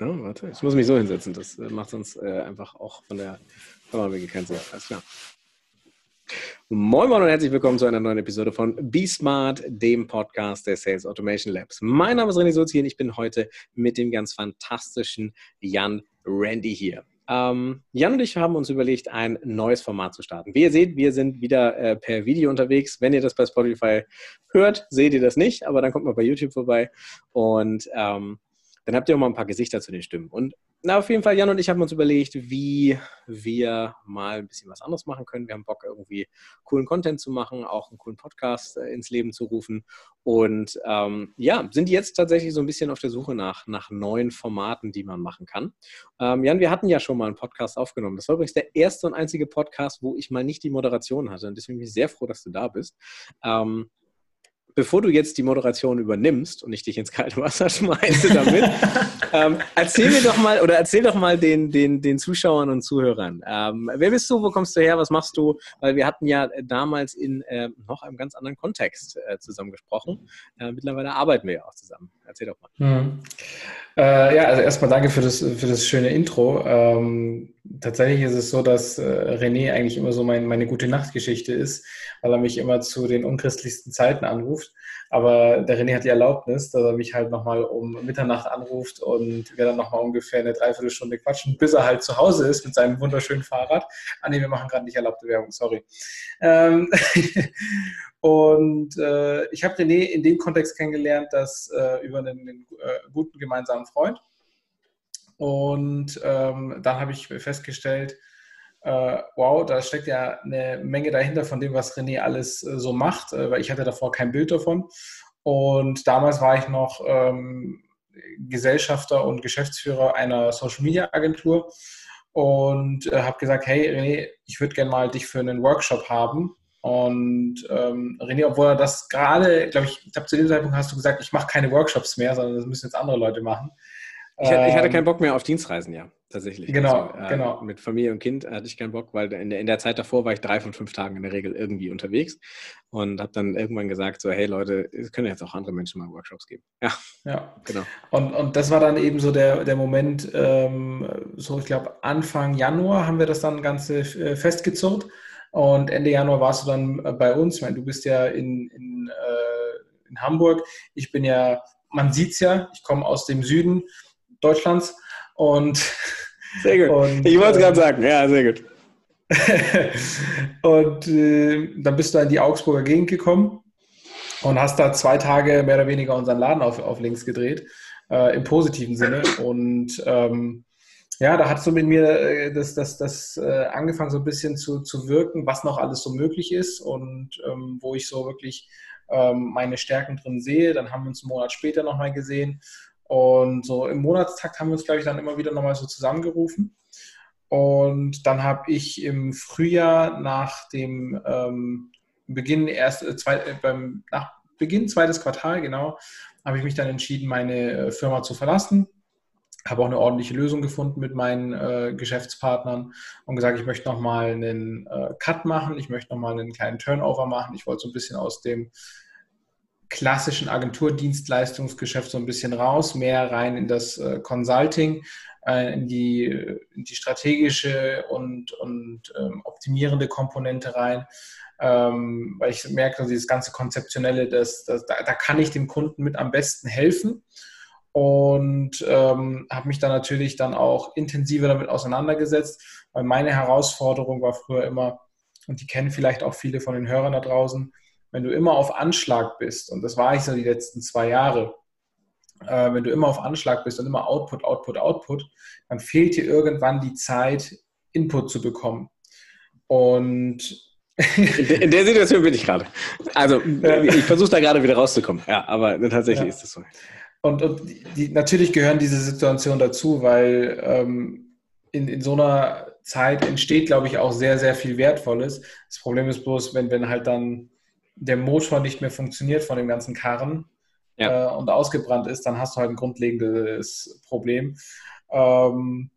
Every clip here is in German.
Ja, warte, ich muss mich so hinsetzen. Das äh, macht sonst äh, einfach auch von der Kamera keinen Sinn. Alles klar. Moin Moin und herzlich willkommen zu einer neuen Episode von Be Smart, dem Podcast der Sales Automation Labs. Mein Name ist René Sozi und ich bin heute mit dem ganz fantastischen Jan Randy hier. Ähm, Jan und ich haben uns überlegt, ein neues Format zu starten. Wie ihr seht, wir sind wieder äh, per Video unterwegs. Wenn ihr das bei Spotify hört, seht ihr das nicht, aber dann kommt mal bei YouTube vorbei. Und ähm, dann habt ihr auch mal ein paar Gesichter zu den Stimmen. Und na, auf jeden Fall, Jan und ich haben uns überlegt, wie wir mal ein bisschen was anderes machen können. Wir haben Bock, irgendwie coolen Content zu machen, auch einen coolen Podcast äh, ins Leben zu rufen. Und ähm, ja, sind jetzt tatsächlich so ein bisschen auf der Suche nach, nach neuen Formaten, die man machen kann. Ähm, Jan, wir hatten ja schon mal einen Podcast aufgenommen. Das war übrigens der erste und einzige Podcast, wo ich mal nicht die Moderation hatte. Und deswegen bin ich sehr froh, dass du da bist. Ähm, bevor du jetzt die Moderation übernimmst und ich dich ins kalte Wasser schmeiße damit, ähm, erzähl mir doch mal oder erzähl doch mal den, den, den Zuschauern und Zuhörern. Ähm, wer bist du, wo kommst du her, was machst du? Weil wir hatten ja damals in äh, noch einem ganz anderen Kontext äh, zusammen gesprochen. Äh, mittlerweile arbeiten wir ja auch zusammen. Erzähl doch mal. Hm. Äh, ja, also erstmal danke für das, für das schöne Intro. Ähm, tatsächlich ist es so, dass äh, René eigentlich immer so mein, meine gute Nachtgeschichte ist, weil er mich immer zu den unchristlichsten Zeiten anruft. Aber der René hat die Erlaubnis, dass er mich halt nochmal um Mitternacht anruft und wir dann nochmal ungefähr eine Dreiviertelstunde quatschen, bis er halt zu Hause ist mit seinem wunderschönen Fahrrad. Ah nee, wir machen gerade nicht erlaubte Werbung, sorry. Ähm und äh, ich habe René in dem Kontext kennengelernt, dass äh, über einen, einen äh, guten gemeinsamen Freund. Und ähm, dann habe ich festgestellt, äh, wow, da steckt ja eine Menge dahinter von dem, was René alles äh, so macht, äh, weil ich hatte davor kein Bild davon. Und damals war ich noch ähm, Gesellschafter und Geschäftsführer einer Social Media Agentur und äh, habe gesagt, hey René, ich würde gerne mal dich für einen Workshop haben. Und ähm, René, obwohl er das gerade, glaube ich, ich glaube zu dem Zeitpunkt hast du gesagt, ich mache keine Workshops mehr, sondern das müssen jetzt andere Leute machen. Ich, ähm, ich hatte keinen Bock mehr auf Dienstreisen, ja tatsächlich. Genau, also, äh, genau. Mit Familie und Kind hatte ich keinen Bock, weil in der, in der Zeit davor war ich drei von fünf Tagen in der Regel irgendwie unterwegs und habe dann irgendwann gesagt, so, hey Leute, es können jetzt auch andere Menschen mal Workshops geben. Ja, ja. genau. Und, und das war dann eben so der, der Moment, ähm, so ich glaube Anfang Januar haben wir das dann Ganze äh, festgezurrt und Ende Januar warst du dann äh, bei uns. Ich meine, du bist ja in, in, äh, in Hamburg. Ich bin ja, man sieht es ja, ich komme aus dem Süden Deutschlands und sehr gut. Und, ich wollte es gerade sagen, ja, sehr gut. und äh, dann bist du in die Augsburger Gegend gekommen und hast da zwei Tage mehr oder weniger unseren Laden auf, auf links gedreht, äh, im positiven Sinne. Und ähm, ja, da hat du mit mir äh, das, das, das äh, angefangen, so ein bisschen zu, zu wirken, was noch alles so möglich ist und ähm, wo ich so wirklich ähm, meine Stärken drin sehe. Dann haben wir uns einen Monat später nochmal gesehen und so im Monatstakt haben wir uns, glaube ich, dann immer wieder nochmal so zusammengerufen. Und dann habe ich im Frühjahr nach dem ähm, Beginn erst äh, zwei, äh, beim nach Beginn zweites Quartal genau habe ich mich dann entschieden, meine äh, Firma zu verlassen. Habe auch eine ordentliche Lösung gefunden mit meinen äh, Geschäftspartnern und gesagt, ich möchte nochmal einen äh, Cut machen, ich möchte nochmal einen kleinen Turnover machen. Ich wollte so ein bisschen aus dem klassischen Agenturdienstleistungsgeschäft so ein bisschen raus, mehr rein in das äh, Consulting, äh, in, die, in die strategische und, und ähm, optimierende Komponente rein. Ähm, weil ich merke, dass dieses ganze Konzeptionelle, das, das, da, da, kann ich dem Kunden mit am besten helfen und ähm, habe mich dann natürlich dann auch intensiver damit auseinandergesetzt, weil meine Herausforderung war früher immer, und die kennen vielleicht auch viele von den Hörern da draußen, wenn du immer auf Anschlag bist, und das war ich so die letzten zwei Jahre, äh, wenn du immer auf Anschlag bist und immer Output, Output, Output, dann fehlt dir irgendwann die Zeit, Input zu bekommen. Und in der Situation bin ich gerade. Also ich versuche da gerade wieder rauszukommen. Ja, aber tatsächlich ja. ist das so. Und, und die, natürlich gehören diese Situationen dazu, weil ähm, in, in so einer Zeit entsteht, glaube ich, auch sehr, sehr viel Wertvolles. Das Problem ist bloß, wenn, wenn halt dann der Motor nicht mehr funktioniert von dem ganzen Karren ja. äh, und ausgebrannt ist, dann hast du halt ein grundlegendes Problem. Ähm,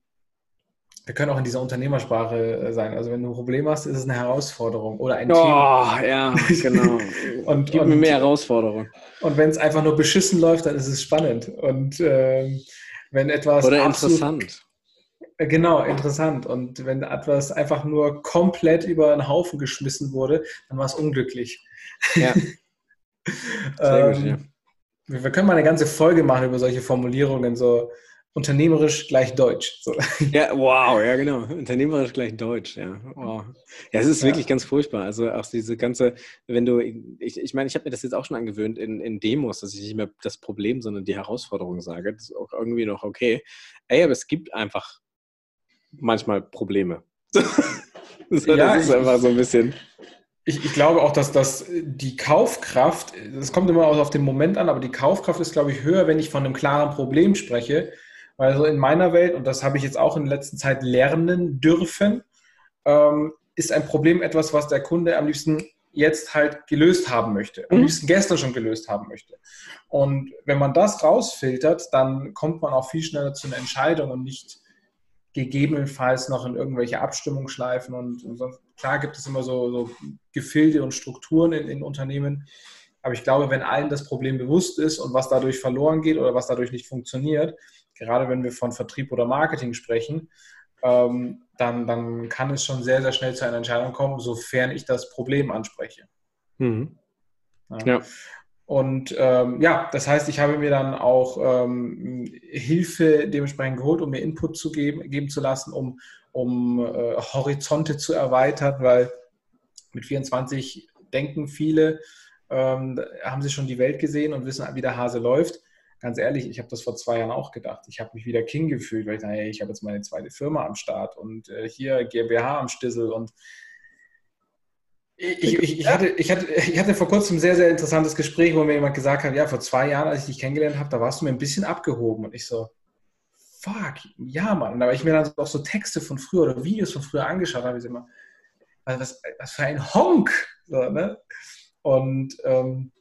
wir können auch in dieser Unternehmersprache äh, sein. Also wenn du ein Problem hast, ist es eine Herausforderung oder ein oh, Thema. ja, genau. und, Gib und, mir mehr Herausforderungen. Und wenn es einfach nur beschissen läuft, dann ist es spannend. Und ähm, wenn etwas. Oder interessant. Äh, genau, interessant. Und wenn etwas einfach nur komplett über einen Haufen geschmissen wurde, dann war es unglücklich. Ja. Sehr gut, ähm, ja. Wir können mal eine ganze Folge machen über solche Formulierungen, so unternehmerisch gleich Deutsch. So. Ja, wow, ja genau. Unternehmerisch gleich Deutsch, ja. Wow. Ja, es ist ja. wirklich ganz furchtbar. Also auch diese ganze, wenn du, ich, ich meine, ich habe mir das jetzt auch schon angewöhnt in, in Demos, dass ich nicht mehr das Problem, sondern die Herausforderung sage. Das ist auch irgendwie noch okay. Ey, aber es gibt einfach manchmal Probleme. so, ja, das ist einfach so ein bisschen. Ich, ich, glaube auch, dass das die Kaufkraft, das kommt immer auf den Moment an, aber die Kaufkraft ist, glaube ich, höher, wenn ich von einem klaren Problem spreche. Weil so in meiner Welt, und das habe ich jetzt auch in der letzten Zeit lernen dürfen, ähm, ist ein Problem etwas, was der Kunde am liebsten jetzt halt gelöst haben möchte, am mhm. liebsten gestern schon gelöst haben möchte. Und wenn man das rausfiltert, dann kommt man auch viel schneller zu einer Entscheidung und nicht gegebenenfalls noch in irgendwelche Abstimmungsschleifen und, und sonst. Klar gibt es immer so, so Gefilde und Strukturen in, in, Unternehmen, aber ich glaube, wenn allen das Problem bewusst ist und was dadurch verloren geht oder was dadurch nicht funktioniert, gerade wenn wir von Vertrieb oder Marketing sprechen, ähm, dann, dann kann es schon sehr, sehr schnell zu einer Entscheidung kommen, sofern ich das Problem anspreche. Mhm. Ja. ja. Und ähm, ja, das heißt, ich habe mir dann auch ähm, Hilfe dementsprechend geholt, um mir Input zu geben, geben zu lassen, um, um äh, Horizonte zu erweitern, weil mit 24 denken viele, ähm, haben sie schon die Welt gesehen und wissen, wie der Hase läuft. Ganz ehrlich, ich habe das vor zwei Jahren auch gedacht. Ich habe mich wieder King gefühlt, weil ich dachte, hey, ich habe jetzt meine zweite Firma am Start und äh, hier GmbH am Stissel und ich, ich, ich, hatte, ich, hatte, ich hatte vor kurzem ein sehr, sehr interessantes Gespräch, wo mir jemand gesagt hat, ja, vor zwei Jahren, als ich dich kennengelernt habe, da warst du mir ein bisschen abgehoben. Und ich so, fuck, ja, Mann. Und da habe ich mir dann auch so Texte von früher oder Videos von früher angeschaut, habe ich immer, was, was für ein Honk. So, ne? Und ähm,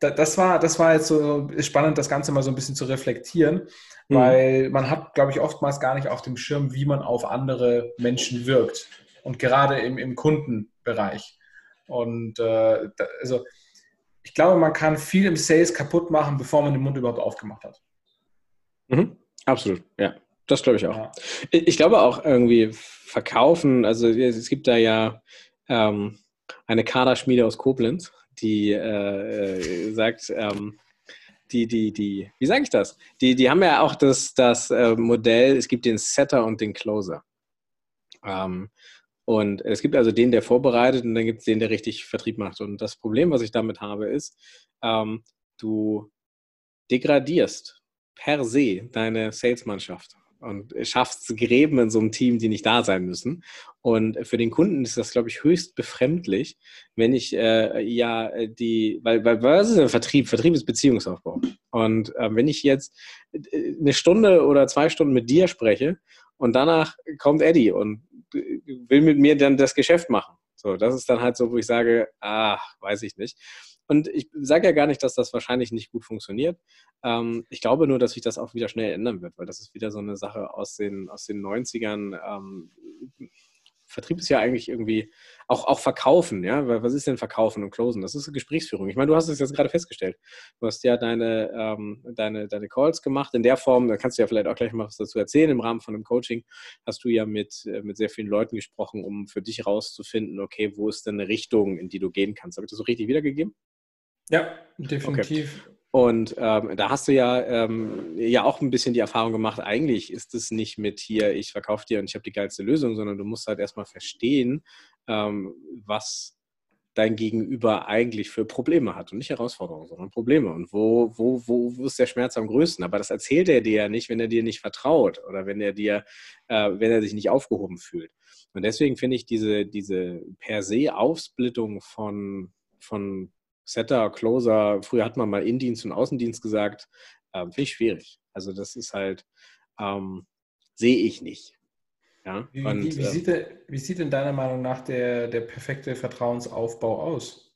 das, war, das war jetzt so spannend, das Ganze mal so ein bisschen zu reflektieren, mhm. weil man hat, glaube ich, oftmals gar nicht auf dem Schirm, wie man auf andere Menschen wirkt. Und gerade im, im Kundenbereich. Und äh, da, also ich glaube, man kann viel im Sales kaputt machen, bevor man den Mund überhaupt aufgemacht hat. Mhm. Absolut, ja. Das glaube ich auch. Ja. Ich glaube auch irgendwie verkaufen, also es gibt da ja ähm, eine Kaderschmiede aus Koblenz, die äh, äh, sagt, ähm, die, die, die, wie sage ich das? Die, die haben ja auch das, das äh, Modell, es gibt den Setter und den Closer. Ähm, und es gibt also den, der vorbereitet und dann gibt es den, der richtig Vertrieb macht. Und das Problem, was ich damit habe, ist, ähm, du degradierst per se deine Salesmannschaft und schaffst Gräben in so einem Team, die nicht da sein müssen. Und für den Kunden ist das, glaube ich, höchst befremdlich, wenn ich äh, ja die, weil, weil was ist ein Vertrieb? Vertrieb ist Beziehungsaufbau. Und äh, wenn ich jetzt äh, eine Stunde oder zwei Stunden mit dir spreche und danach kommt Eddie und will mit mir dann das Geschäft machen. So, das ist dann halt so, wo ich sage, ach, weiß ich nicht. Und ich sage ja gar nicht, dass das wahrscheinlich nicht gut funktioniert. Ähm, ich glaube nur, dass sich das auch wieder schnell ändern wird, weil das ist wieder so eine Sache aus den, aus den 90ern. Ähm, Vertrieb ist ja eigentlich irgendwie auch, auch Verkaufen, ja. Was ist denn Verkaufen und Closen? Das ist eine Gesprächsführung. Ich meine, du hast es jetzt gerade festgestellt. Du hast ja deine, ähm, deine, deine Calls gemacht in der Form, da kannst du ja vielleicht auch gleich mal was dazu erzählen. Im Rahmen von einem Coaching hast du ja mit, äh, mit sehr vielen Leuten gesprochen, um für dich herauszufinden, okay, wo ist denn eine Richtung, in die du gehen kannst. Habe ich das so richtig wiedergegeben? Ja, definitiv. Okay. Und ähm, da hast du ja, ähm, ja auch ein bisschen die Erfahrung gemacht, eigentlich ist es nicht mit hier, ich verkaufe dir und ich habe die geilste Lösung, sondern du musst halt erstmal verstehen, ähm, was dein Gegenüber eigentlich für Probleme hat und nicht Herausforderungen, sondern Probleme. Und wo, wo, wo, wo ist der Schmerz am größten? Aber das erzählt er dir ja nicht, wenn er dir nicht vertraut oder wenn er dir, äh, wenn er sich nicht aufgehoben fühlt. Und deswegen finde ich diese, diese per se Aufsplittung von, von Setter, Closer, früher hat man mal Indienst und Außendienst gesagt, ähm, finde ich schwierig. Also das ist halt, ähm, sehe ich nicht. Ja? Wie, und, wie, wie, äh, sieht der, wie, sieht denn deiner Meinung nach der, der perfekte Vertrauensaufbau aus?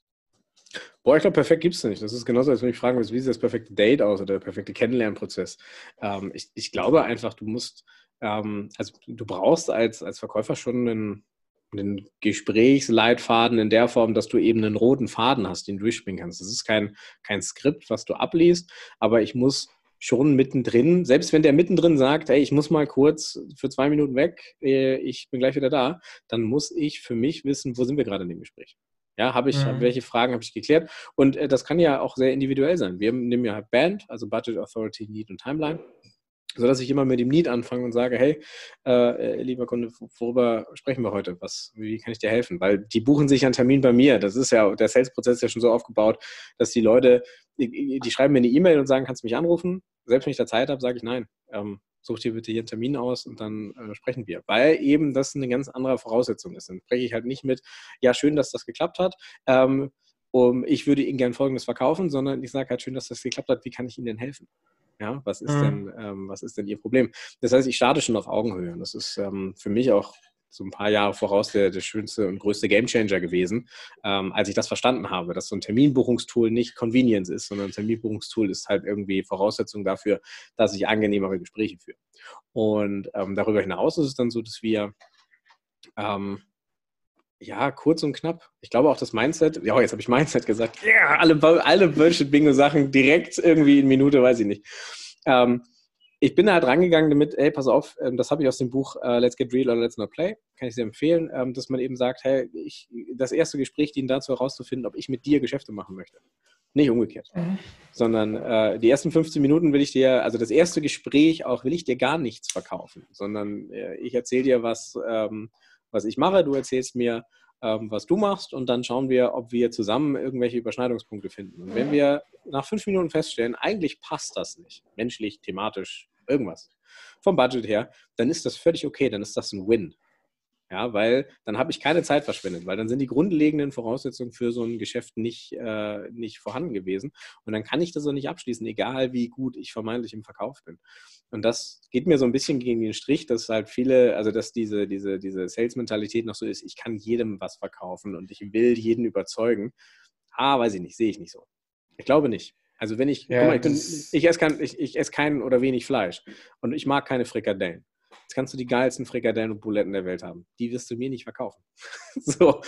Boah, ich glaube, perfekt gibt es nicht. Das ist genauso, als wenn ich fragen würde, wie sieht das perfekte Date aus oder der perfekte Kennenlernprozess? Ähm, ich, ich, glaube einfach, du musst, ähm, also du brauchst als, als Verkäufer schon einen, einen Gesprächsleitfaden in der Form, dass du eben einen roten Faden hast, den du durchspielen kannst. Das ist kein, kein Skript, was du abliest, aber ich muss schon mittendrin, selbst wenn der mittendrin sagt, hey, ich muss mal kurz für zwei Minuten weg, äh, ich bin gleich wieder da, dann muss ich für mich wissen, wo sind wir gerade in dem Gespräch. Ja, habe ich, mhm. welche Fragen habe ich geklärt? Und äh, das kann ja auch sehr individuell sein. Wir nehmen ja Band, also Budget, Authority, Need und Timeline so dass ich immer mit dem Need anfange und sage, hey, äh, äh, lieber Kunde, worüber sprechen wir heute? Was, wie kann ich dir helfen? Weil die buchen sich einen Termin bei mir. Das ist ja, der Sales-Prozess ist ja schon so aufgebaut, dass die Leute, die, die schreiben mir eine E-Mail und sagen, kannst du mich anrufen? Selbst wenn ich da Zeit habe, sage ich nein. Ähm, such dir bitte hier einen Termin aus und dann äh, sprechen wir. Weil eben das eine ganz andere Voraussetzung ist. Dann spreche ich halt nicht mit, ja, schön, dass das geklappt hat. Ähm, um, ich würde Ihnen gern Folgendes verkaufen, sondern ich sage halt, schön, dass das geklappt hat. Wie kann ich Ihnen denn helfen? Ja, was ist mhm. denn, ähm, was ist denn Ihr Problem? Das heißt, ich starte schon auf Augenhöhe. Und das ist ähm, für mich auch so ein paar Jahre voraus der, der schönste und größte Gamechanger gewesen, ähm, als ich das verstanden habe, dass so ein Terminbuchungstool nicht Convenience ist, sondern ein Terminbuchungstool ist halt irgendwie Voraussetzung dafür, dass ich angenehmere Gespräche führe. Und ähm, darüber hinaus ist es dann so, dass wir ähm, ja, kurz und knapp. Ich glaube auch das Mindset, ja, jetzt habe ich Mindset gesagt, ja, yeah, alle, alle Bullshit-Bingo-Sachen direkt irgendwie in Minute, weiß ich nicht. Ähm, ich bin da halt rangegangen damit, ey, pass auf, ähm, das habe ich aus dem Buch uh, Let's Get Real oder Let's Not Play, kann ich sehr empfehlen, ähm, dass man eben sagt, hey, ich, das erste Gespräch dient dazu herauszufinden, ob ich mit dir Geschäfte machen möchte. Nicht umgekehrt. Mhm. Sondern äh, die ersten 15 Minuten will ich dir, also das erste Gespräch auch, will ich dir gar nichts verkaufen, sondern äh, ich erzähle dir, was, ähm, was ich mache, du erzählst mir, ähm, was du machst und dann schauen wir, ob wir zusammen irgendwelche Überschneidungspunkte finden. Und wenn wir nach fünf Minuten feststellen, eigentlich passt das nicht, menschlich, thematisch, irgendwas, vom Budget her, dann ist das völlig okay, dann ist das ein Win. Ja, weil dann habe ich keine Zeit verschwendet, weil dann sind die grundlegenden Voraussetzungen für so ein Geschäft nicht, äh, nicht vorhanden gewesen. Und dann kann ich das auch nicht abschließen, egal wie gut ich vermeintlich im Verkauf bin. Und das geht mir so ein bisschen gegen den Strich, dass halt viele, also dass diese, diese, diese Sales-Mentalität noch so ist, ich kann jedem was verkaufen und ich will jeden überzeugen. Ah, weiß ich nicht, sehe ich nicht so. Ich glaube nicht. Also wenn ich, ja, mal, ich, ich, esse kein, ich, ich esse kein oder wenig Fleisch und ich mag keine Frikadellen. Jetzt kannst du die geilsten Frikadellen und Buletten der Welt haben. Die wirst du mir nicht verkaufen. so,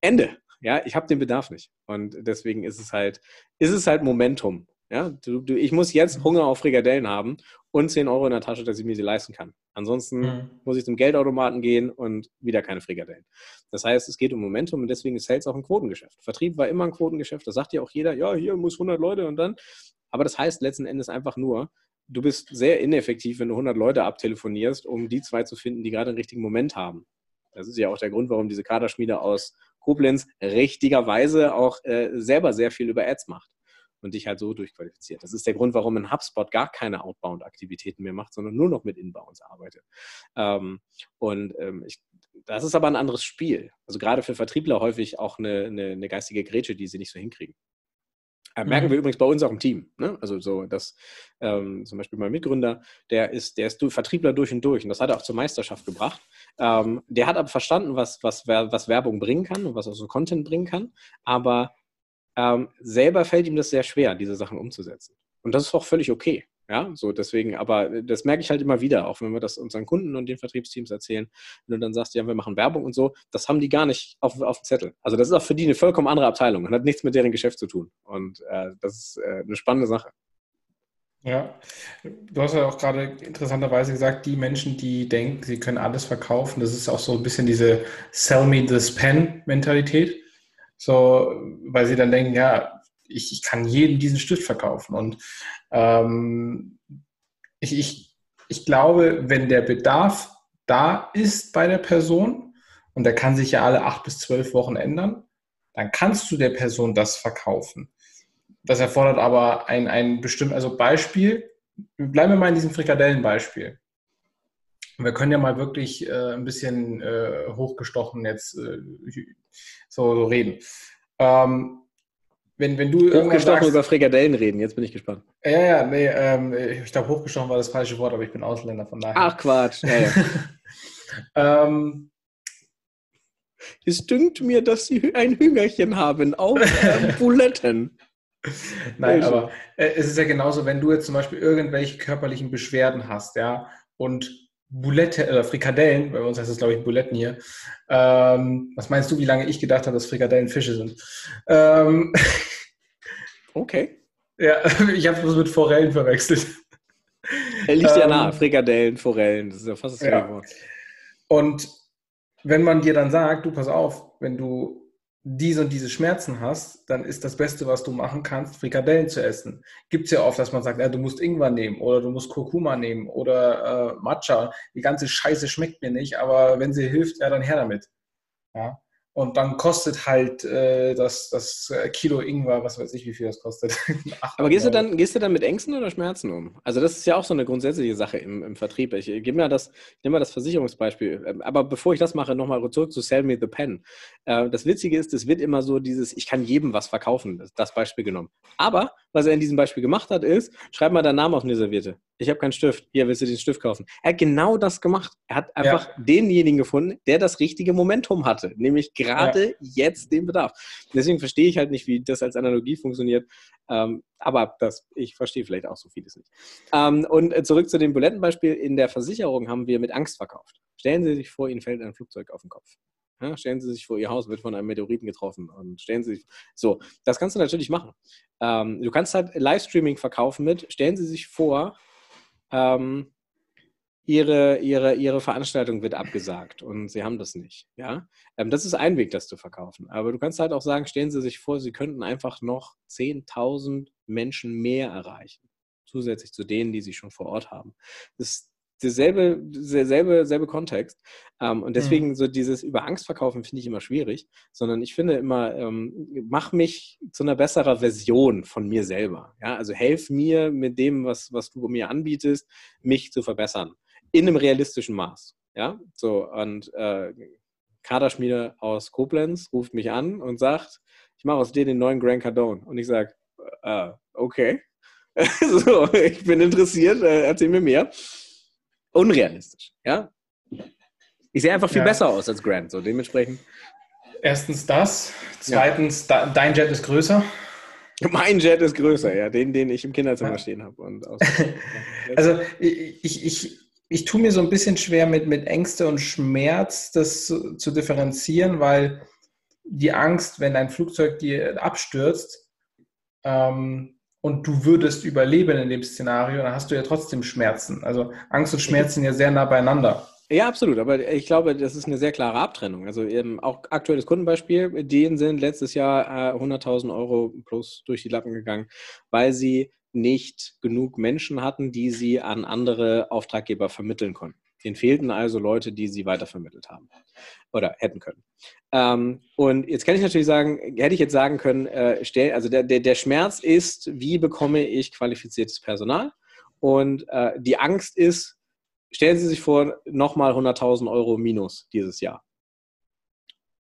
Ende. Ja, ich habe den Bedarf nicht. Und deswegen ist es halt, ist es halt Momentum. Ja, du, du, ich muss jetzt Hunger auf Frikadellen haben und 10 Euro in der Tasche, dass ich mir sie leisten kann. Ansonsten mhm. muss ich zum Geldautomaten gehen und wieder keine Frikadellen. Das heißt, es geht um Momentum und deswegen ist Sales auch ein Quotengeschäft. Vertrieb war immer ein Quotengeschäft. Das sagt ja auch jeder, ja, hier muss 100 Leute und dann. Aber das heißt letzten Endes einfach nur, du bist sehr ineffektiv, wenn du 100 Leute abtelefonierst, um die zwei zu finden, die gerade einen richtigen Moment haben. Das ist ja auch der Grund, warum diese Kaderschmiede aus Koblenz richtigerweise auch äh, selber sehr viel über Ads macht und dich halt so durchqualifiziert. Das ist der Grund, warum ein HubSpot gar keine Outbound-Aktivitäten mehr macht, sondern nur noch mit Inbounds arbeitet. Ähm, und ähm, ich, das ist aber ein anderes Spiel. Also gerade für Vertriebler häufig auch eine, eine, eine geistige Grätsche, die sie nicht so hinkriegen. Äh, merken mhm. wir übrigens bei uns auch im Team. Ne? Also so, dass ähm, zum Beispiel mein Mitgründer, der ist, der ist Vertriebler durch und durch und das hat er auch zur Meisterschaft gebracht. Ähm, der hat aber verstanden, was, was, was Werbung bringen kann und was auch so Content bringen kann, aber ähm, selber fällt ihm das sehr schwer, diese Sachen umzusetzen. Und das ist auch völlig okay. Ja, so deswegen, aber das merke ich halt immer wieder, auch wenn wir das unseren Kunden und den Vertriebsteams erzählen. Wenn du dann sagst, ja, wir machen Werbung und so, das haben die gar nicht auf, auf dem Zettel. Also das ist auch für die eine vollkommen andere Abteilung und hat nichts mit deren Geschäft zu tun. Und äh, das ist äh, eine spannende Sache. Ja, du hast ja auch gerade interessanterweise gesagt, die Menschen, die denken, sie können alles verkaufen, das ist auch so ein bisschen diese Sell me this pen Mentalität. So, weil sie dann denken, ja, ich, ich kann jedem diesen Stift verkaufen. Und ähm, ich, ich, ich glaube, wenn der Bedarf da ist bei der Person, und der kann sich ja alle acht bis zwölf Wochen ändern, dann kannst du der Person das verkaufen. Das erfordert aber ein, ein bestimmtes, also Beispiel, bleiben wir mal in diesem Frikadellenbeispiel. Wir können ja mal wirklich äh, ein bisschen äh, hochgestochen jetzt äh, so, so, reden. Ähm, wenn, wenn du hochgestochen sagst, über Frikadellen reden, jetzt bin ich gespannt. Ja, ja, nee, ähm, ich glaube, hochgestochen war das falsche Wort, aber ich bin Ausländer von daher. Ach Quatsch. Ja, ja. ähm, es dünkt mir, dass Sie ein Hüngerchen haben auf äh, Buletten. Nein, aber äh, es ist ja genauso, wenn du jetzt zum Beispiel irgendwelche körperlichen Beschwerden hast, ja, und Boulette oder äh, Frikadellen, bei uns heißt es glaube ich Buletten hier. Ähm, was meinst du, wie lange ich gedacht habe, dass Frikadellen Fische sind? Ähm, okay. Ja, ich habe es mit Forellen verwechselt. Er liegt ja ähm, nah, Frikadellen, Forellen, das ist ja fast das ja. Wort. Und wenn man dir dann sagt, du pass auf, wenn du diese und diese Schmerzen hast, dann ist das Beste, was du machen kannst, Frikadellen zu essen. Gibt es ja oft, dass man sagt, ja, du musst Ingwer nehmen oder du musst Kurkuma nehmen oder äh, Matcha. Die ganze Scheiße schmeckt mir nicht, aber wenn sie hilft, ja, dann her damit. Ja? Und dann kostet halt äh, das, das äh, Kilo Ingwer, was weiß ich, wie viel das kostet. Aber gehst du, dann, gehst du dann mit Ängsten oder Schmerzen um? Also das ist ja auch so eine grundsätzliche Sache im, im Vertrieb. Ich, ich gebe mir das, nehme mal das Versicherungsbeispiel. Ähm, aber bevor ich das mache, nochmal zurück zu Sell Me the Pen. Äh, das Witzige ist, es wird immer so dieses, ich kann jedem was verkaufen, das Beispiel genommen. Aber was er in diesem Beispiel gemacht hat, ist, schreib mal deinen Namen auf eine Serviette ich habe keinen Stift. Hier, willst du den Stift kaufen? Er hat genau das gemacht. Er hat einfach ja. denjenigen gefunden, der das richtige Momentum hatte, nämlich gerade ja. jetzt den Bedarf. Deswegen verstehe ich halt nicht, wie das als Analogie funktioniert. Ähm, aber das, ich verstehe vielleicht auch so vieles nicht. Ähm, und äh, zurück zu dem Bulettenbeispiel. In der Versicherung haben wir mit Angst verkauft. Stellen Sie sich vor, Ihnen fällt ein Flugzeug auf den Kopf. Ja, stellen Sie sich vor, Ihr Haus wird von einem Meteoriten getroffen und stellen Sie sich. So, das kannst du natürlich machen. Ähm, du kannst halt Livestreaming verkaufen mit, stellen Sie sich vor, ähm, ihre, ihre, ihre Veranstaltung wird abgesagt und sie haben das nicht. Ja? Ähm, das ist ein Weg, das zu verkaufen. Aber du kannst halt auch sagen, stellen Sie sich vor, Sie könnten einfach noch 10.000 Menschen mehr erreichen, zusätzlich zu denen, die Sie schon vor Ort haben. Das, derselbe, derselbe selbe Kontext. Ähm, und deswegen mhm. so dieses über Angst verkaufen finde ich immer schwierig, sondern ich finde immer, ähm, mach mich zu einer besseren Version von mir selber. Ja, also helf mir mit dem, was, was du mir anbietest, mich zu verbessern. In einem realistischen Maß. Ja, so und äh, Kaderschmiede aus Koblenz ruft mich an und sagt, ich mache aus dir den neuen Grand Cardone. Und ich sage, äh, okay. so, ich bin interessiert, äh, erzähl mir mehr unrealistisch. Ja? Ich sehe einfach viel ja. besser aus als Grant, so dementsprechend. Erstens das. Zweitens, ja. dein Jet ist größer. Mein Jet ist größer, ja, den, den ich im Kinderzimmer ja. stehen habe. also ich, ich, ich, ich tue mir so ein bisschen schwer mit, mit Ängste und Schmerz, das zu, zu differenzieren, weil die Angst, wenn ein Flugzeug dir abstürzt, ähm, und du würdest überleben in dem Szenario, dann hast du ja trotzdem Schmerzen. Also Angst und Schmerz sind ja sehr nah beieinander. Ja, absolut. Aber ich glaube, das ist eine sehr klare Abtrennung. Also eben auch aktuelles Kundenbeispiel, denen sind letztes Jahr äh, 100.000 Euro plus durch die Lappen gegangen, weil sie nicht genug Menschen hatten, die sie an andere Auftraggeber vermitteln konnten. Ihnen fehlten also Leute, die sie weitervermittelt haben oder hätten können. Ähm, und jetzt kann ich natürlich sagen, hätte ich jetzt sagen können, äh, stell, also der, der, der Schmerz ist, wie bekomme ich qualifiziertes Personal? Und äh, die Angst ist, stellen Sie sich vor, nochmal 100.000 Euro minus dieses Jahr.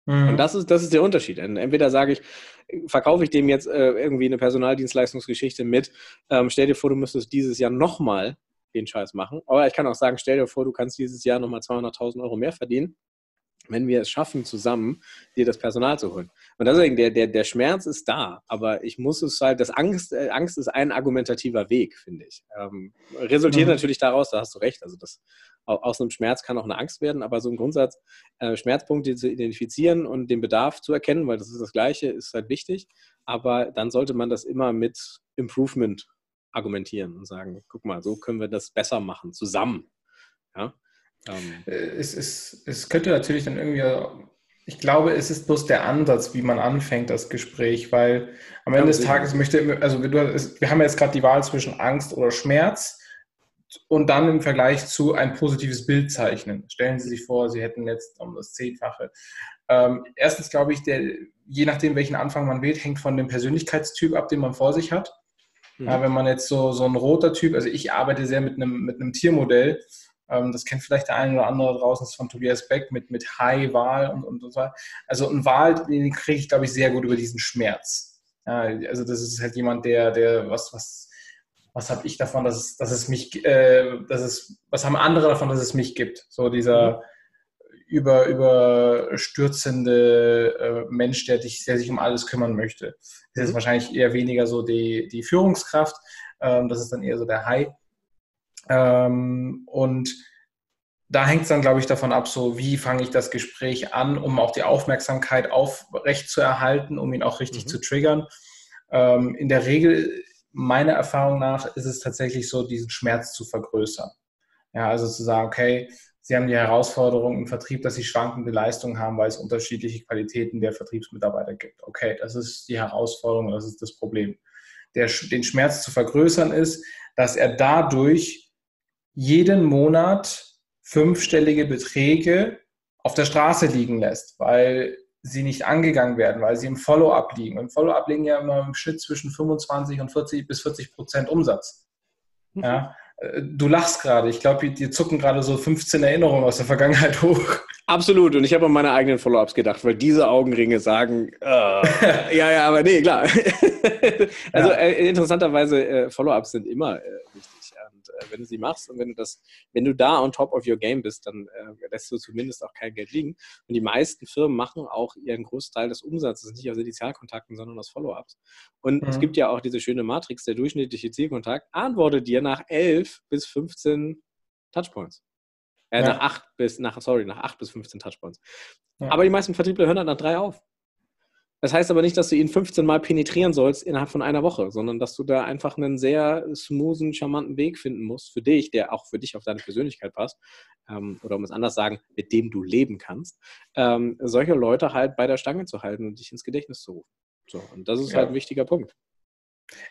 Mhm. Und das ist, das ist der Unterschied. Entweder sage ich, verkaufe ich dem jetzt äh, irgendwie eine Personaldienstleistungsgeschichte mit, ähm, stell dir vor, du müsstest dieses Jahr nochmal den Scheiß machen. Aber ich kann auch sagen, stell dir vor, du kannst dieses Jahr nochmal 200.000 Euro mehr verdienen, wenn wir es schaffen, zusammen dir das Personal zu holen. Und deswegen, der, der, der Schmerz ist da, aber ich muss es halt, das Angst, äh, Angst ist ein argumentativer Weg, finde ich. Ähm, resultiert mhm. natürlich daraus, da hast du recht, also das, aus einem Schmerz kann auch eine Angst werden, aber so im Grundsatz, äh, Schmerzpunkte zu identifizieren und den Bedarf zu erkennen, weil das ist das Gleiche, ist halt wichtig, aber dann sollte man das immer mit Improvement argumentieren und sagen, guck mal, so können wir das besser machen, zusammen. Ja? Ähm. Äh, es, es, es könnte natürlich dann irgendwie, ich glaube, es ist bloß der Ansatz, wie man anfängt, das Gespräch, weil am Ende des Tages möchte, also wir haben ja jetzt gerade die Wahl zwischen Angst oder Schmerz und dann im Vergleich zu ein positives Bild zeichnen. Stellen Sie sich vor, Sie hätten jetzt um das Zehnfache. Ähm, erstens glaube ich, der, je nachdem, welchen Anfang man wählt, hängt von dem Persönlichkeitstyp ab, den man vor sich hat. Mhm. Ja, wenn man jetzt so, so ein roter Typ, also ich arbeite sehr mit einem, mit einem Tiermodell, ähm, das kennt vielleicht der eine oder andere draußen, das ist von Tobias Beck mit, mit High Wahl und, und so. Also ein Wahl, den kriege ich, glaube ich, sehr gut über diesen Schmerz. Ja, also das ist halt jemand, der, der was, was, was habe ich davon, dass es, dass es mich, äh, dass es, was haben andere davon, dass es mich gibt? So dieser, mhm über, überstürzende äh, Mensch, der, dich, der sich um alles kümmern möchte. Das ist mhm. wahrscheinlich eher weniger so die, die Führungskraft, ähm, das ist dann eher so der High. Ähm, und da hängt es dann, glaube ich, davon ab, so wie fange ich das Gespräch an, um auch die Aufmerksamkeit aufrecht zu erhalten, um ihn auch richtig mhm. zu triggern. Ähm, in der Regel meiner Erfahrung nach ist es tatsächlich so, diesen Schmerz zu vergrößern. Ja, also zu sagen, okay, Sie haben die Herausforderung im Vertrieb, dass Sie schwankende Leistungen haben, weil es unterschiedliche Qualitäten der Vertriebsmitarbeiter gibt. Okay, das ist die Herausforderung, das ist das Problem. Der, den Schmerz zu vergrößern ist, dass er dadurch jeden Monat fünfstellige Beträge auf der Straße liegen lässt, weil sie nicht angegangen werden, weil sie im Follow-up liegen. Im Follow-up liegen ja immer im Schnitt zwischen 25 und 40 bis 40 Prozent Umsatz. Ja, du lachst gerade. Ich glaube, dir zucken gerade so 15 Erinnerungen aus der Vergangenheit hoch. Absolut. Und ich habe an meine eigenen Follow-ups gedacht, weil diese Augenringe sagen, äh, ja, ja, aber nee, klar. also ja. äh, interessanterweise, äh, Follow-ups sind immer äh, wichtig äh, wenn du sie machst und wenn du das, wenn du da on top of your game bist, dann äh, lässt du zumindest auch kein Geld liegen. Und die meisten Firmen machen auch ihren Großteil des Umsatzes nicht aus Initialkontakten, sondern aus Follow-ups. Und mhm. es gibt ja auch diese schöne Matrix, der durchschnittliche Zielkontakt antwortet dir nach 11 bis 15 Touchpoints. Äh, ja. Nach 8 bis, nach, sorry, nach 8 bis 15 Touchpoints. Ja. Aber die meisten Vertriebler hören dann nach drei auf. Das heißt aber nicht, dass du ihn 15 Mal penetrieren sollst innerhalb von einer Woche, sondern dass du da einfach einen sehr smoothen, charmanten Weg finden musst für dich, der auch für dich auf deine Persönlichkeit passt. Ähm, oder um es anders sagen, mit dem du leben kannst. Ähm, solche Leute halt bei der Stange zu halten und dich ins Gedächtnis zu rufen. So, und das ist ja. halt ein wichtiger Punkt.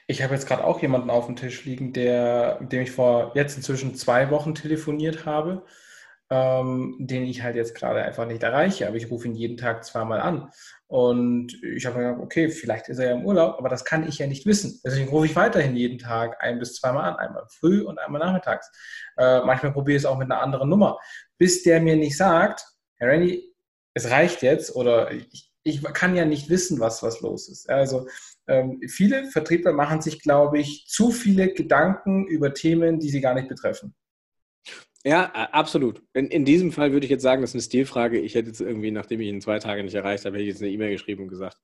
Ich habe jetzt gerade auch jemanden auf dem Tisch liegen, der, mit dem ich vor jetzt inzwischen zwei Wochen telefoniert habe ähm, den ich halt jetzt gerade einfach nicht erreiche. Aber ich rufe ihn jeden Tag zweimal an. Und ich habe mir gedacht, okay, vielleicht ist er ja im Urlaub, aber das kann ich ja nicht wissen. Deswegen rufe ich weiterhin jeden Tag ein bis zweimal an. Einmal früh und einmal nachmittags. Äh, manchmal probiere ich es auch mit einer anderen Nummer. Bis der mir nicht sagt, Herr Randy, es reicht jetzt oder ich, ich kann ja nicht wissen, was, was los ist. Also ähm, viele Vertriebler machen sich, glaube ich, zu viele Gedanken über Themen, die sie gar nicht betreffen. Ja, absolut. In, in diesem Fall würde ich jetzt sagen, das ist eine Stilfrage. Ich hätte jetzt irgendwie, nachdem ich ihn zwei Tage nicht erreicht habe, hätte ich jetzt eine E-Mail geschrieben und gesagt,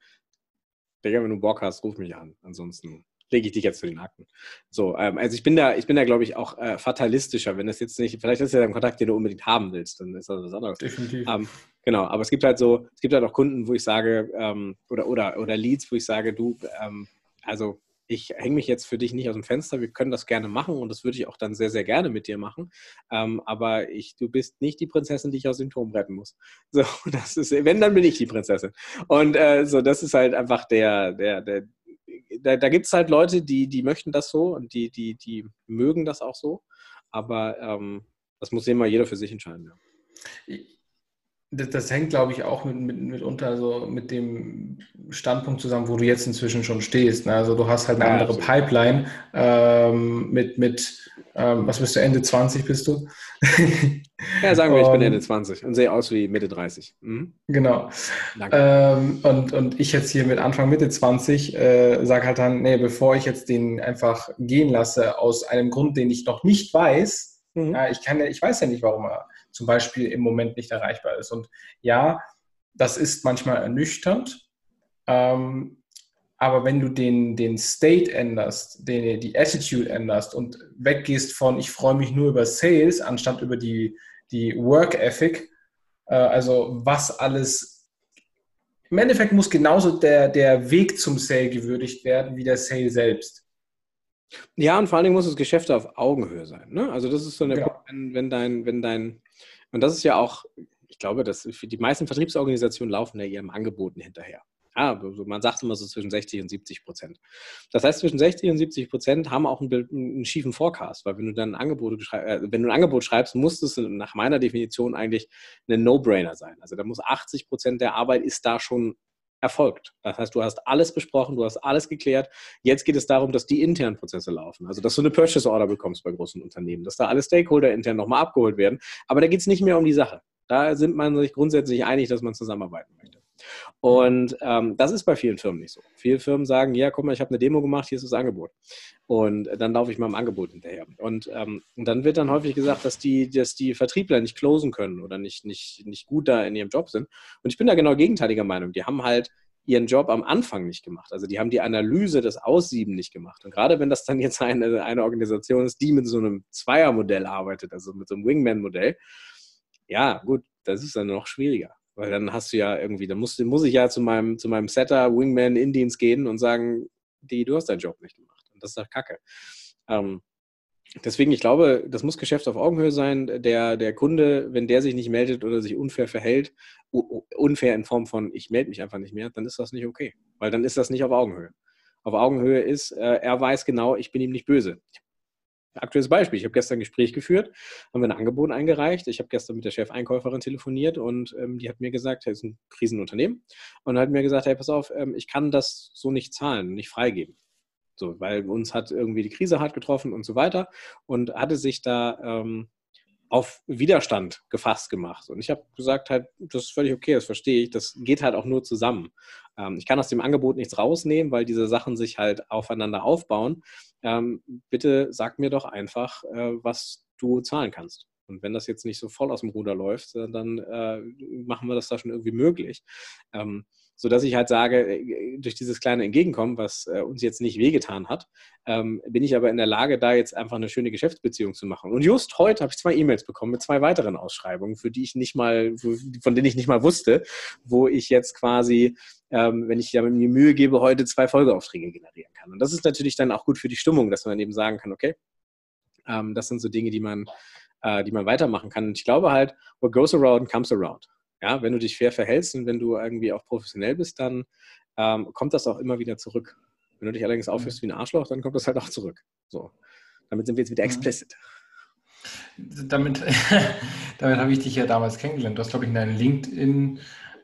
Digga, wenn du Bock hast, ruf mich an. Ansonsten lege ich dich jetzt zu den Akten. So, ähm, also ich bin da, ich bin da, glaube ich, auch äh, fatalistischer, wenn das jetzt nicht, vielleicht ist ja ein Kontakt, den du unbedingt haben willst, dann ist das was anderes. Definitiv. Ähm, genau, aber es gibt halt so, es gibt halt auch Kunden, wo ich sage, ähm, oder, oder, oder Leads, wo ich sage, du, ähm, also ich hänge mich jetzt für dich nicht aus dem Fenster, wir können das gerne machen und das würde ich auch dann sehr, sehr gerne mit dir machen. Ähm, aber ich, du bist nicht die Prinzessin, die ich aus dem Turm retten muss. So, das ist, wenn, dann bin ich die Prinzessin. Und äh, so, das ist halt einfach der, der, der, da, da gibt es halt Leute, die, die möchten das so und die, die, die mögen das auch so. Aber ähm, das muss immer jeder für sich entscheiden. Ja das, das, hängt, glaube ich, auch mit, mit, mitunter so mit dem Standpunkt zusammen, wo du jetzt inzwischen schon stehst. Ne? Also du hast halt eine ja, andere absolut. Pipeline ähm, mit, mit ähm, was bist du, Ende 20 bist du? ja, sagen wir, ich bin Ende 20 und sehe aus wie Mitte 30. Mhm. Genau. Ähm, und, und ich jetzt hier mit Anfang, Mitte 20 äh, sage halt dann, nee, bevor ich jetzt den einfach gehen lasse, aus einem Grund, den ich noch nicht weiß, mhm. ja, ich, kann ja, ich weiß ja nicht, warum er zum Beispiel im Moment nicht erreichbar ist. Und ja, das ist manchmal ernüchternd, ähm, aber wenn du den, den State änderst, den, die Attitude änderst und weggehst von ich freue mich nur über Sales, anstatt über die, die Work Ethic, äh, also was alles, im Endeffekt muss genauso der, der Weg zum Sale gewürdigt werden wie der Sale selbst. Ja, und vor allen Dingen muss das Geschäft auf Augenhöhe sein. Ne? Also das ist so eine, ja. wenn, wenn, dein, wenn dein, und das ist ja auch, ich glaube, dass die meisten Vertriebsorganisationen laufen ja ihrem Angeboten hinterher. Ja, man sagt immer so zwischen 60 und 70 Prozent. Das heißt, zwischen 60 und 70 Prozent haben auch einen, einen, schiefen Forecast, weil wenn du dann ein Angebot, äh, wenn du ein Angebot schreibst, muss es nach meiner Definition eigentlich ein No-Brainer sein. Also da muss 80 Prozent der Arbeit ist da schon erfolgt. Das heißt, du hast alles besprochen, du hast alles geklärt. Jetzt geht es darum, dass die internen Prozesse laufen. Also, dass du eine Purchase Order bekommst bei großen Unternehmen, dass da alle Stakeholder intern nochmal abgeholt werden. Aber da geht es nicht mehr um die Sache. Da sind man sich grundsätzlich einig, dass man zusammenarbeiten möchte. Und ähm, das ist bei vielen Firmen nicht so. Viele Firmen sagen, ja, guck mal, ich habe eine Demo gemacht, hier ist das Angebot. Und dann laufe ich mal im Angebot hinterher. Und, ähm, dann wird dann häufig gesagt, dass die, dass die Vertriebler nicht closen können oder nicht, nicht, nicht gut da in ihrem Job sind. Und ich bin da genau gegenteiliger Meinung. Die haben halt ihren Job am Anfang nicht gemacht. Also die haben die Analyse des Aussieben nicht gemacht. Und gerade wenn das dann jetzt eine, eine Organisation ist, die mit so einem Zweiermodell arbeitet, also mit so einem Wingman-Modell, ja, gut, das ist dann noch schwieriger. Weil dann hast du ja irgendwie, dann muss, muss ich ja zu meinem, zu meinem Setter, Wingman, Indiens gehen und sagen, die, du hast deinen Job nicht gemacht. Und Das ist doch Kacke. Ähm, deswegen, ich glaube, das muss Geschäft auf Augenhöhe sein. Der, der Kunde, wenn der sich nicht meldet oder sich unfair verhält, unfair in Form von, ich melde mich einfach nicht mehr, dann ist das nicht okay. Weil dann ist das nicht auf Augenhöhe. Auf Augenhöhe ist, äh, er weiß genau, ich bin ihm nicht böse. Aktuelles Beispiel. Ich habe gestern ein Gespräch geführt, haben wir ein Angebot eingereicht. Ich habe gestern mit der Chefeinkäuferin telefoniert und ähm, die hat mir gesagt, das ist ein Krisenunternehmen, und hat mir gesagt, hey, pass auf, ähm, ich kann das so nicht zahlen, nicht freigeben. So, weil uns hat irgendwie die Krise hart getroffen und so weiter und hatte sich da ähm, auf Widerstand gefasst gemacht. Und ich habe gesagt, halt, das ist völlig okay, das verstehe ich. Das geht halt auch nur zusammen. Ähm, ich kann aus dem Angebot nichts rausnehmen, weil diese Sachen sich halt aufeinander aufbauen. Ähm, bitte sag mir doch einfach, äh, was du zahlen kannst. Und wenn das jetzt nicht so voll aus dem Ruder läuft, dann äh, machen wir das da schon irgendwie möglich. Ähm, so dass ich halt sage, äh, durch dieses kleine Entgegenkommen, was äh, uns jetzt nicht wehgetan hat, ähm, bin ich aber in der Lage, da jetzt einfach eine schöne Geschäftsbeziehung zu machen. Und just heute habe ich zwei E-Mails bekommen mit zwei weiteren Ausschreibungen, für die ich nicht mal, von denen ich nicht mal wusste, wo ich jetzt quasi, ähm, wenn ich mir Mühe gebe, heute zwei Folgeaufträge generieren kann. Und das ist natürlich dann auch gut für die Stimmung, dass man eben sagen kann, okay, ähm, das sind so Dinge, die man, äh, die man weitermachen kann. Und ich glaube halt, what goes around comes around. Ja, wenn du dich fair verhältst und wenn du irgendwie auch professionell bist, dann ähm, kommt das auch immer wieder zurück. Wenn du dich allerdings aufführst wie ein Arschloch, dann kommt das halt auch zurück. So. Damit sind wir jetzt wieder explicit. Damit, damit habe ich dich ja damals kennengelernt. Du hast, glaube ich, in deinem LinkedIn,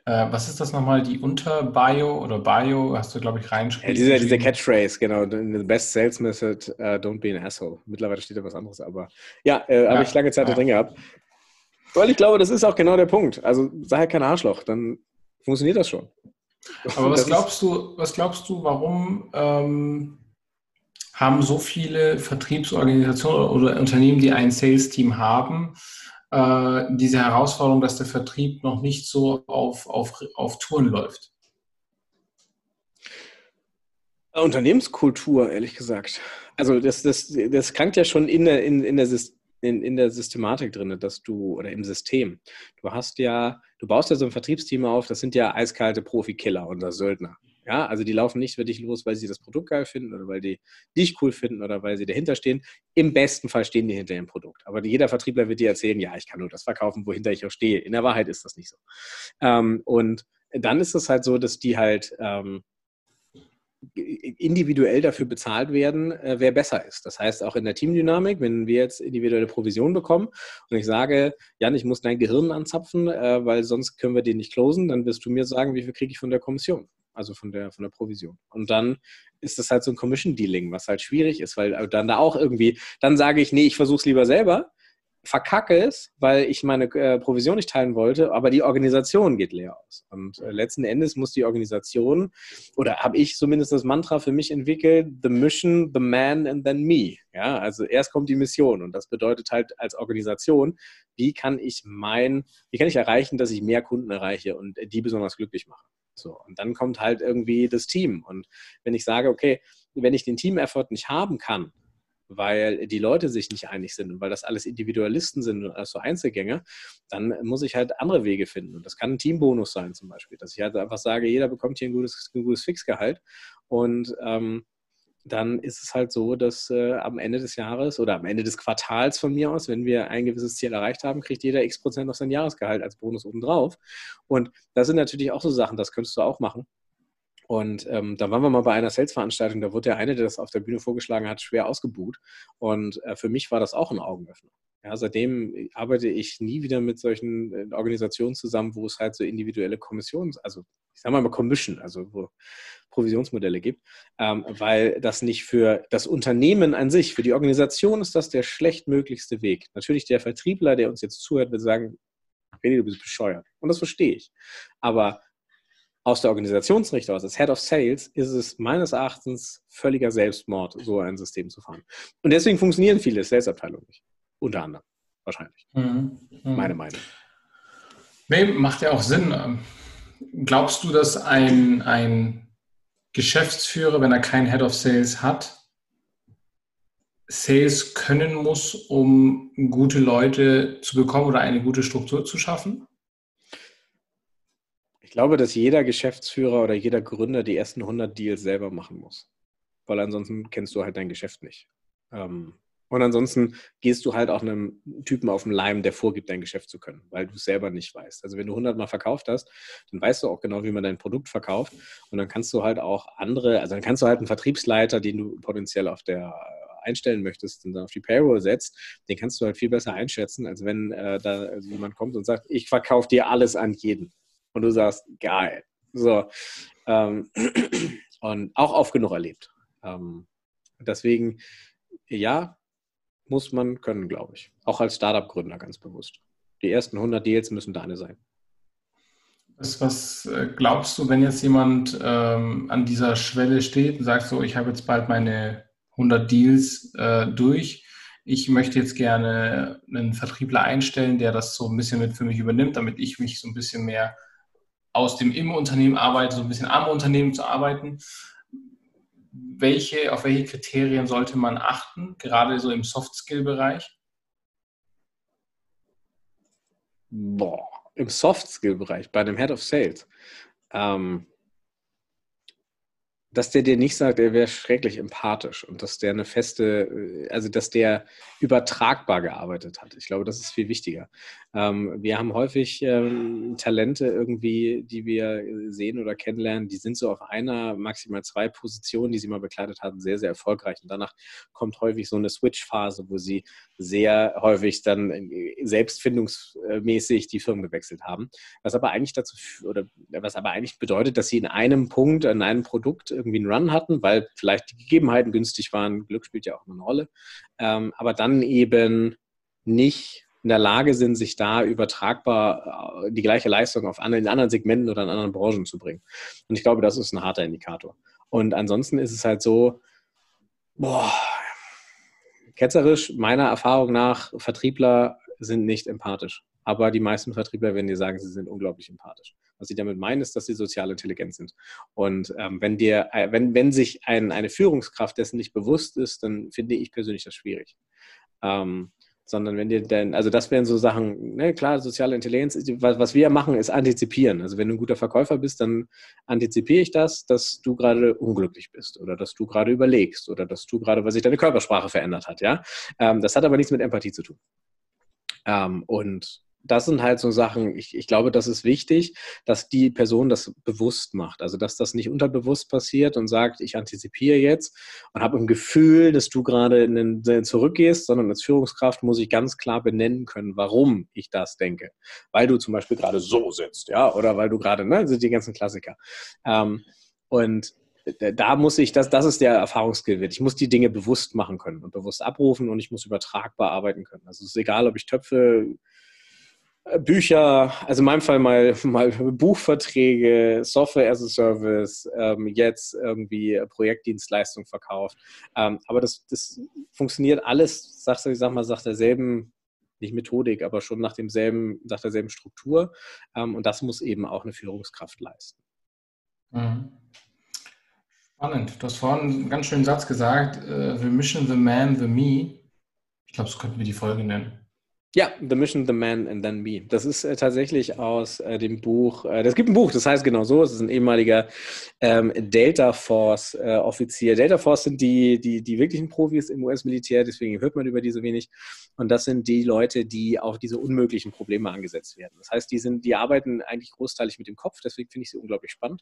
äh, was ist das nochmal, die Unter-Bio oder Bio, hast du, glaube ich, reinschrieben. Ja, diese, diese Catchphrase, genau. The best sales method, uh, don't be an asshole. Mittlerweile steht da was anderes, aber ja, äh, habe ja, ich lange Zeit ja. drin gehabt. Weil ich glaube, das ist auch genau der Punkt. Also sei halt kein Arschloch, dann funktioniert das schon. Aber was glaubst du, was glaubst du, warum ähm, haben so viele Vertriebsorganisationen oder Unternehmen, die ein Sales-Team haben, äh, diese Herausforderung, dass der Vertrieb noch nicht so auf, auf, auf Touren läuft? Unternehmenskultur, ehrlich gesagt. Also das, das, das krankt ja schon in der, in, in der in, in der Systematik drin, dass du, oder im System, du hast ja, du baust ja so ein Vertriebsteam auf, das sind ja eiskalte Profikiller oder Söldner. Ja, also die laufen nicht für dich los, weil sie das Produkt geil finden oder weil die dich cool finden oder weil sie dahinter stehen. Im besten Fall stehen die hinter dem Produkt. Aber jeder Vertriebler wird dir erzählen, ja, ich kann nur das verkaufen, wohinter ich auch stehe. In der Wahrheit ist das nicht so. Ähm, und dann ist es halt so, dass die halt ähm, individuell dafür bezahlt werden, äh, wer besser ist. Das heißt, auch in der Teamdynamik, wenn wir jetzt individuelle Provision bekommen und ich sage, Jan, ich muss dein Gehirn anzapfen, äh, weil sonst können wir den nicht closen, dann wirst du mir sagen, wie viel kriege ich von der Kommission, also von der, von der Provision. Und dann ist das halt so ein Commission-Dealing, was halt schwierig ist, weil dann da auch irgendwie, dann sage ich, nee, ich versuche es lieber selber, verkacke es, weil ich meine äh, Provision nicht teilen wollte, aber die Organisation geht leer aus. Und äh, letzten Endes muss die Organisation, oder habe ich zumindest das Mantra für mich entwickelt, the mission, the man and then me. Ja, also erst kommt die Mission und das bedeutet halt als Organisation, wie kann ich mein, wie kann ich erreichen, dass ich mehr Kunden erreiche und die besonders glücklich mache. So, und dann kommt halt irgendwie das Team. Und wenn ich sage, okay, wenn ich den Team-Effort nicht haben kann, weil die Leute sich nicht einig sind und weil das alles Individualisten sind und alles so Einzelgänger, dann muss ich halt andere Wege finden. Und das kann ein Teambonus sein zum Beispiel, dass ich halt einfach sage, jeder bekommt hier ein gutes, ein gutes Fixgehalt und ähm, dann ist es halt so, dass äh, am Ende des Jahres oder am Ende des Quartals von mir aus, wenn wir ein gewisses Ziel erreicht haben, kriegt jeder x Prozent auf sein Jahresgehalt als Bonus obendrauf. Und das sind natürlich auch so Sachen, das könntest du auch machen. Und ähm, da waren wir mal bei einer Sales-Veranstaltung, da wurde der eine, der das auf der Bühne vorgeschlagen hat, schwer ausgebuht. Und äh, für mich war das auch ein Augenöffner. Ja, seitdem arbeite ich nie wieder mit solchen äh, Organisationen zusammen, wo es halt so individuelle Kommissions-, also ich sage mal Commission, also wo Provisionsmodelle gibt, ähm, weil das nicht für das Unternehmen an sich, für die Organisation ist das der schlechtmöglichste Weg. Natürlich der Vertriebler, der uns jetzt zuhört, wird sagen, René, du bist bescheuert. Und das verstehe ich. Aber aus der Organisationsrichtung, aus als Head of Sales, ist es meines Erachtens völliger Selbstmord, so ein System zu fahren. Und deswegen funktionieren viele Sales-Abteilungen nicht. Unter anderem. Wahrscheinlich. Mhm. Mhm. Meine Meinung. Nee, macht ja auch Sinn. Glaubst du, dass ein, ein Geschäftsführer, wenn er keinen Head of Sales hat, Sales können muss, um gute Leute zu bekommen oder eine gute Struktur zu schaffen? Ich glaube, dass jeder Geschäftsführer oder jeder Gründer die ersten 100 Deals selber machen muss. weil ansonsten kennst du halt dein Geschäft nicht. Ähm, und ansonsten gehst du halt auch einem Typen auf den Leim, der vorgibt, dein Geschäft zu können, weil du es selber nicht weißt. Also wenn du 100 Mal verkauft hast, dann weißt du auch genau, wie man dein Produkt verkauft. Und dann kannst du halt auch andere, also dann kannst du halt einen Vertriebsleiter, den du potenziell auf der einstellen möchtest und dann auf die Payroll setzt, den kannst du halt viel besser einschätzen, als wenn äh, da jemand kommt und sagt, ich verkaufe dir alles an jeden. Und du sagst, geil. So. Ähm, und auch oft genug erlebt. Ähm, deswegen, ja, muss man können, glaube ich. Auch als Startup-Gründer ganz bewusst. Die ersten 100 Deals müssen deine sein. Was, was äh, glaubst du, wenn jetzt jemand ähm, an dieser Schwelle steht und sagt so, ich habe jetzt bald meine 100 Deals äh, durch. Ich möchte jetzt gerne einen Vertriebler einstellen, der das so ein bisschen mit für mich übernimmt, damit ich mich so ein bisschen mehr aus dem Im-Unternehmen arbeite, so ein bisschen am Unternehmen zu arbeiten. Welche, auf welche Kriterien sollte man achten, gerade so im Soft-Skill-Bereich? Boah, im Soft-Skill-Bereich, bei dem Head of Sales. Ähm, dass der dir nicht sagt, er wäre schrecklich empathisch und dass der eine feste, äh, also dass der übertragbar gearbeitet hat. Ich glaube, das ist viel wichtiger. Ähm, wir haben häufig ähm, Talente irgendwie, die wir sehen oder kennenlernen, die sind so auf einer, maximal zwei Positionen, die sie mal bekleidet haben, sehr, sehr erfolgreich. Und danach kommt häufig so eine Switch-Phase, wo sie sehr häufig dann äh, selbstfindungsmäßig die Firmen gewechselt haben. Was aber eigentlich dazu, oder was aber eigentlich bedeutet, dass sie in einem Punkt, in einem Produkt irgendwie einen Run hatten, weil vielleicht die Gegebenheiten günstig waren. Glück spielt ja auch eine Rolle. Ähm, aber dann eben nicht in der Lage sind, sich da übertragbar äh, die gleiche Leistung auf anderen, in anderen Segmenten oder in anderen Branchen zu bringen. Und ich glaube, das ist ein harter Indikator. Und ansonsten ist es halt so, boah, ketzerisch, meiner Erfahrung nach, Vertriebler sind nicht empathisch. Aber die meisten Vertriebler werden dir sagen, sie sind unglaublich empathisch. Was sie damit meinen, ist, dass sie sozial intelligent sind. Und ähm, wenn dir, äh, wenn, wenn sich ein, eine Führungskraft dessen nicht bewusst ist, dann finde ich persönlich das schwierig. Ähm, sondern wenn dir denn, also das wären so Sachen, ne, klar, soziale Intelligenz, was, was wir machen, ist antizipieren. Also wenn du ein guter Verkäufer bist, dann antizipiere ich das, dass du gerade unglücklich bist oder dass du gerade überlegst oder dass du gerade, weil sich deine Körpersprache verändert hat, ja. Ähm, das hat aber nichts mit Empathie zu tun. Ähm, und das sind halt so Sachen, ich, ich glaube, das ist wichtig, dass die Person das bewusst macht. Also, dass das nicht unterbewusst passiert und sagt, ich antizipiere jetzt und habe ein Gefühl, dass du gerade in den, zurückgehst, sondern als Führungskraft muss ich ganz klar benennen können, warum ich das denke. Weil du zum Beispiel gerade so sitzt, ja, oder weil du gerade, ne, sind die ganzen Klassiker. Ähm, und da muss ich, das, das ist der Erfahrungsskill Ich muss die Dinge bewusst machen können und bewusst abrufen und ich muss übertragbar arbeiten können. Also es ist egal, ob ich Töpfe äh, Bücher, also in meinem Fall mal, mal Buchverträge, Software as a Service, ähm, jetzt irgendwie Projektdienstleistung verkauft. Ähm, aber das, das funktioniert alles, du, ich sag mal, nach derselben, nicht Methodik, aber schon nach demselben, nach derselben Struktur. Ähm, und das muss eben auch eine Führungskraft leisten. Mhm. Spannend. Du hast vorhin einen ganz schönen Satz gesagt, uh, The Mission, The Man, The Me. Ich glaube, so könnten wir die Folge nennen. Ja, The Mission, The Man and Then Me. Das ist äh, tatsächlich aus äh, dem Buch, äh, es gibt ein Buch, das heißt genau so, es ist ein ehemaliger ähm, Delta Force äh, Offizier. Delta Force sind die, die, die wirklichen Profis im US-Militär, deswegen hört man über die so wenig. Und das sind die Leute, die auf diese unmöglichen Probleme angesetzt werden. Das heißt, die, sind, die arbeiten eigentlich großteilig mit dem Kopf, deswegen finde ich sie unglaublich spannend.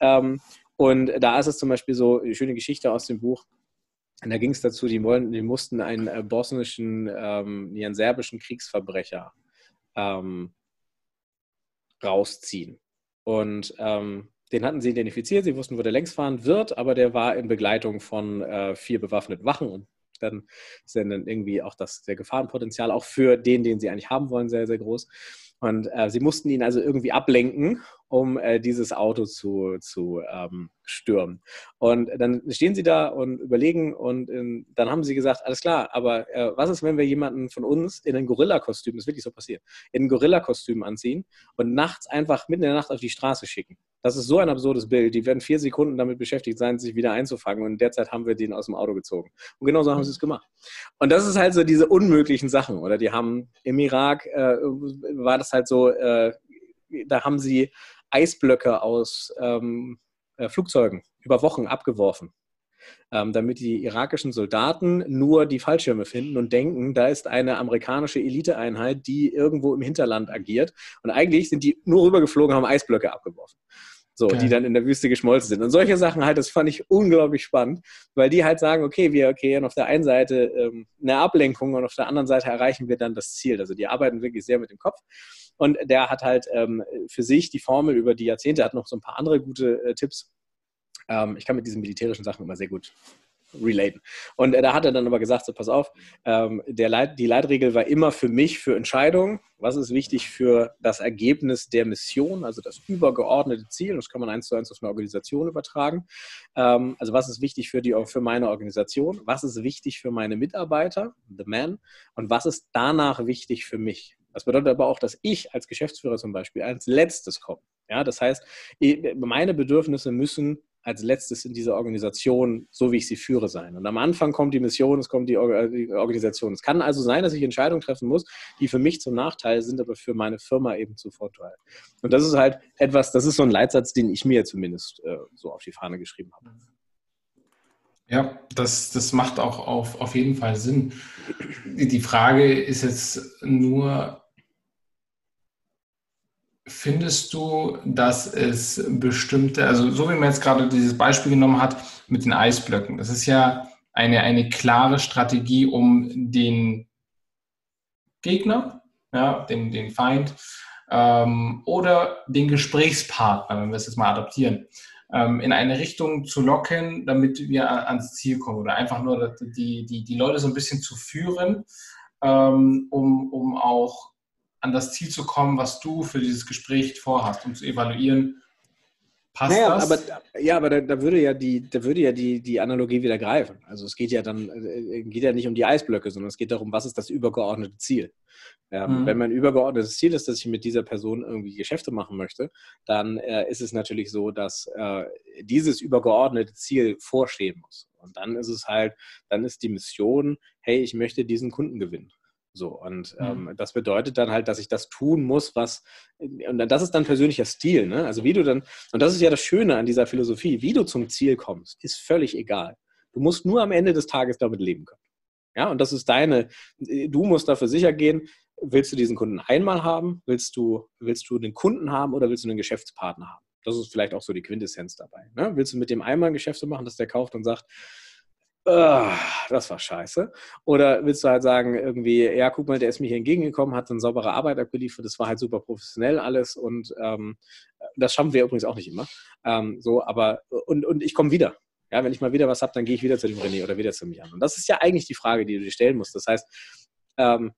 Ähm, und da ist es zum Beispiel so, eine schöne Geschichte aus dem Buch, und da ging es dazu, die, wollen, die mussten einen äh, bosnischen, ähm, einen serbischen Kriegsverbrecher ähm, rausziehen. Und ähm, den hatten sie identifiziert, sie wussten, wo der längs fahren wird, aber der war in Begleitung von äh, vier bewaffneten Wachen und dann ist dann irgendwie auch das der Gefahrenpotenzial auch für den, den sie eigentlich haben wollen, sehr, sehr groß. Und äh, sie mussten ihn also irgendwie ablenken, um äh, dieses Auto zu, zu ähm, stürmen. Und dann stehen sie da und überlegen und in, dann haben sie gesagt, alles klar, aber äh, was ist, wenn wir jemanden von uns in ein Gorilla-Kostüm, das ist wirklich so passiert, in ein Gorilla-Kostüm anziehen und nachts einfach mitten in der Nacht auf die Straße schicken? Das ist so ein absurdes Bild. Die werden vier Sekunden damit beschäftigt sein, sich wieder einzufangen. Und derzeit haben wir den aus dem Auto gezogen. Und genau so haben sie es gemacht. Und das ist halt so diese unmöglichen Sachen. Oder die haben im Irak, äh, war das halt so, äh, da haben sie Eisblöcke aus ähm, äh, Flugzeugen über Wochen abgeworfen. ähm, damit die irakischen Soldaten nur die Fallschirme finden und denken, da ist eine amerikanische Eliteeinheit, die irgendwo im Hinterland agiert. Und eigentlich sind die nur rübergeflogen, haben Eisblöcke abgeworfen so, okay. die dann in der Wüste geschmolzen sind. Und solche Sachen halt, das fand ich unglaublich spannend, weil die halt sagen, okay, wir kreieren auf der einen Seite ähm, eine Ablenkung und auf der anderen Seite erreichen wir dann das Ziel. Also die arbeiten wirklich sehr mit dem Kopf. Und der hat halt ähm, für sich die Formel über die Jahrzehnte, hat noch so ein paar andere gute äh, Tipps. Ähm, ich kann mit diesen militärischen Sachen immer sehr gut relaten. Und äh, da hat er dann aber gesagt, so pass auf, ähm, der Leit, die Leitregel war immer für mich für Entscheidungen. Was ist wichtig für das Ergebnis der Mission, also das übergeordnete Ziel? Das kann man eins zu eins auf eine Organisation übertragen. Ähm, also was ist wichtig für, die, für meine Organisation? Was ist wichtig für meine Mitarbeiter, the man? Und was ist danach wichtig für mich? Das bedeutet aber auch, dass ich als Geschäftsführer zum Beispiel als letztes komme. Ja, das heißt, meine Bedürfnisse müssen als letztes in dieser Organisation, so wie ich sie führe, sein. Und am Anfang kommt die Mission, es kommt die, Organisation. Es kann also sein, dass ich Entscheidungen treffen muss, die für mich zum Nachteil sind, aber für meine Firma eben zu Vorteil. Und das ist halt etwas, das ist so ein Leitsatz, den ich mir zumindest äh, so auf die Fahne geschrieben habe. Ja, das, das macht auch auf, auf jeden Fall Sinn. Die Frage ist jetzt nur, Findest du, dass es bestimmte, also so wie man jetzt gerade dieses Beispiel genommen hat mit den Eisblöcken, das ist ja eine, eine klare Strategie, um den Gegner, ja, den, den Feind ähm, oder den Gesprächspartner, wenn wir es jetzt mal adaptieren, ähm, in eine Richtung zu locken, damit wir ans Ziel kommen oder einfach nur die, die, die Leute so ein bisschen zu führen, ähm, um, um auch an das Ziel zu kommen, was du für dieses Gespräch vorhast, um zu evaluieren, passt naja, das? Aber, ja, aber da, da, würde ja, die, da würde ja die, die Analogie wieder greifen. Also es geht ja dann äh, geht ja nicht um die Eisblöcke, sondern es geht darum, was ist das übergeordnete Ziel. Ähm, mhm. Wenn mein übergeordnetes Ziel ist, dass ich mit dieser Person irgendwie Geschäfte machen möchte, dann äh, ist es natürlich so, dass äh, dieses übergeordnete Ziel vorstehen muss. Und dann ist es halt, dann ist die Mission, hey, ich möchte diesen Kunden gewinnen. So, und ähm, das bedeutet dann halt, dass ich das tun muss, was, und das ist dann persönlicher Stil, ne? Also wie du dann, und das ist ja das Schöne an dieser Philosophie, wie du zum Ziel kommst, ist völlig egal. Du musst nur am Ende des Tages damit leben können. Ja, und das ist deine, du musst dafür sicher gehen, willst du diesen Kunden einmal haben, willst du, willst du den Kunden haben oder willst du einen Geschäftspartner haben? Das ist vielleicht auch so die Quintessenz dabei. Ne? Willst du mit dem einmal Geschäfte machen, dass der kauft und sagt, das war scheiße. Oder willst du halt sagen, irgendwie, ja, guck mal, der ist mir hier entgegengekommen, hat eine saubere Arbeit abgeliefert, das war halt super professionell alles und ähm, das schaffen wir übrigens auch nicht immer. Ähm, so, aber, und, und ich komme wieder. Ja, wenn ich mal wieder was habe, dann gehe ich wieder zu dem René oder wieder zu Jan. Und das ist ja eigentlich die Frage, die du dir stellen musst. Das heißt, ähm,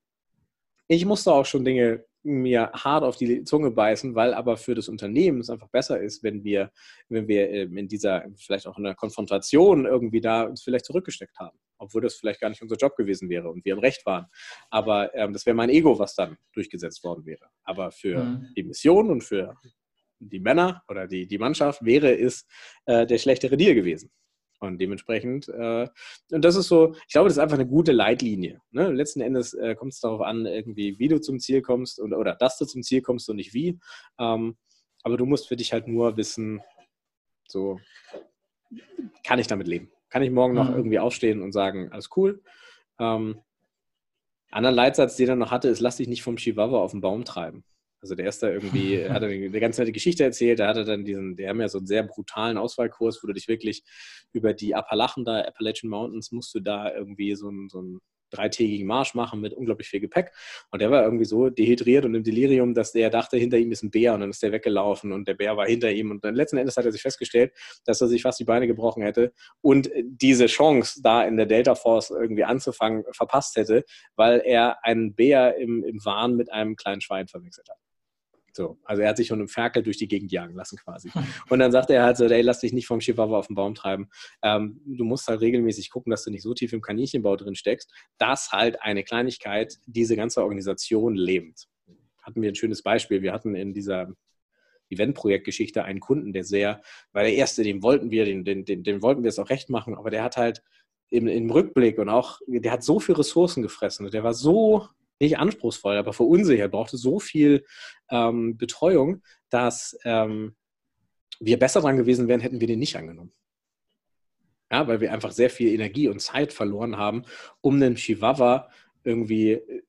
ich musste auch schon Dinge mir hart auf die Zunge beißen, weil aber für das Unternehmen es einfach besser ist, wenn wir, wenn wir ähm, in dieser, vielleicht auch in der Konfrontation irgendwie da uns vielleicht zurückgesteckt haben, obwohl das vielleicht gar nicht unser Job gewesen wäre und wir im Recht waren. Aber ähm, das wäre mein Ego, was dann durchgesetzt worden wäre. Aber für mhm. die Mission und für die Männer oder die, die Mannschaft wäre es äh, der schlechtere Deal gewesen. Und dementsprechend, äh, und das ist so, ich glaube, das ist einfach eine gute Leitlinie. Ne? Letzten Endes äh, kommt es darauf an, irgendwie, wie du zum Ziel kommst und, oder dass du zum Ziel kommst und nicht wie. Ähm, aber du musst für dich halt nur wissen, so, kann ich damit leben? Kann ich morgen noch mhm. irgendwie aufstehen und sagen, alles cool? Ähm, anderen Leitsatz, den er noch hatte, ist, lass dich nicht vom Chihuahua auf den Baum treiben. Also der ist da irgendwie, hat er eine ganz nette Geschichte erzählt, da hat er dann diesen, der haben ja so einen sehr brutalen Auswahlkurs, wo du dich wirklich über die Appalachen da, Appalachian Mountains, musst du da irgendwie so ein, so ein dreitägigen Marsch machen mit unglaublich viel Gepäck. Und der war irgendwie so dehydriert und im Delirium, dass der dachte, hinter ihm ist ein Bär und dann ist der weggelaufen und der Bär war hinter ihm. Und dann letzten Endes hat er sich festgestellt, dass er sich fast die Beine gebrochen hätte und diese Chance, da in der Delta Force irgendwie anzufangen, verpasst hätte, weil er einen Bär im, im Wahn mit einem kleinen Schwein verwechselt hat. So, also er hat sich schon im Ferkel durch die Gegend jagen lassen quasi. Und dann sagte er halt so, ey, lass dich nicht vom Chihuahua auf den Baum treiben. Ähm, du musst halt regelmäßig gucken, dass du nicht so tief im Kaninchenbau drin steckst, dass halt eine Kleinigkeit diese ganze Organisation lebt. Hatten wir ein schönes Beispiel. Wir hatten in dieser Eventprojektgeschichte einen Kunden, der sehr, weil der erste, dem wollten wir, den, den, den, den wollten wir es auch recht machen, aber der hat halt im, im Rückblick und auch, der hat so viel Ressourcen gefressen und der war so nicht anspruchsvoll, aber verunsichert, brauchte so viel ähm, Betreuung, dass ähm, wir besser dran gewesen wären, hätten wir den nicht angenommen. Ja, weil wir einfach sehr viel Energie und Zeit verloren haben, um einen Chihuahua irgendwie äh,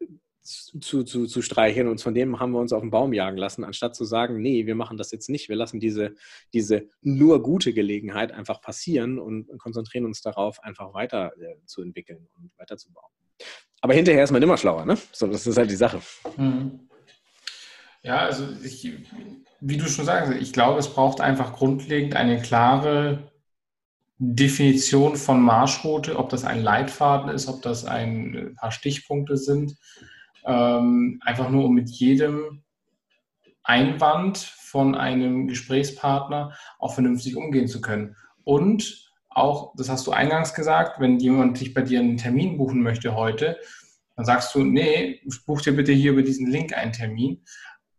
zu, zu, zu streicheln und von dem haben wir uns auf den Baum jagen lassen, anstatt zu sagen, nee, wir machen das jetzt nicht, wir lassen diese, diese nur gute Gelegenheit einfach passieren und konzentrieren uns darauf, einfach weiter äh, zu entwickeln und weiterzubauen. Aber hinterher ist man immer schlauer, ne? So, das ist halt die Sache. Mhm. Ja, also ich, wie du schon sagst, ich glaube, es braucht einfach grundlegend eine klare Definition von Marschroute, ob das ein Leitfaden ist, ob das ein paar Stichpunkte sind, ähm, einfach nur um mit jedem Einwand von einem Gesprächspartner auch vernünftig umgehen zu können. Und auch, das hast du eingangs gesagt, wenn jemand sich bei dir einen Termin buchen möchte heute, dann sagst du, nee, buch dir bitte hier über diesen Link einen Termin.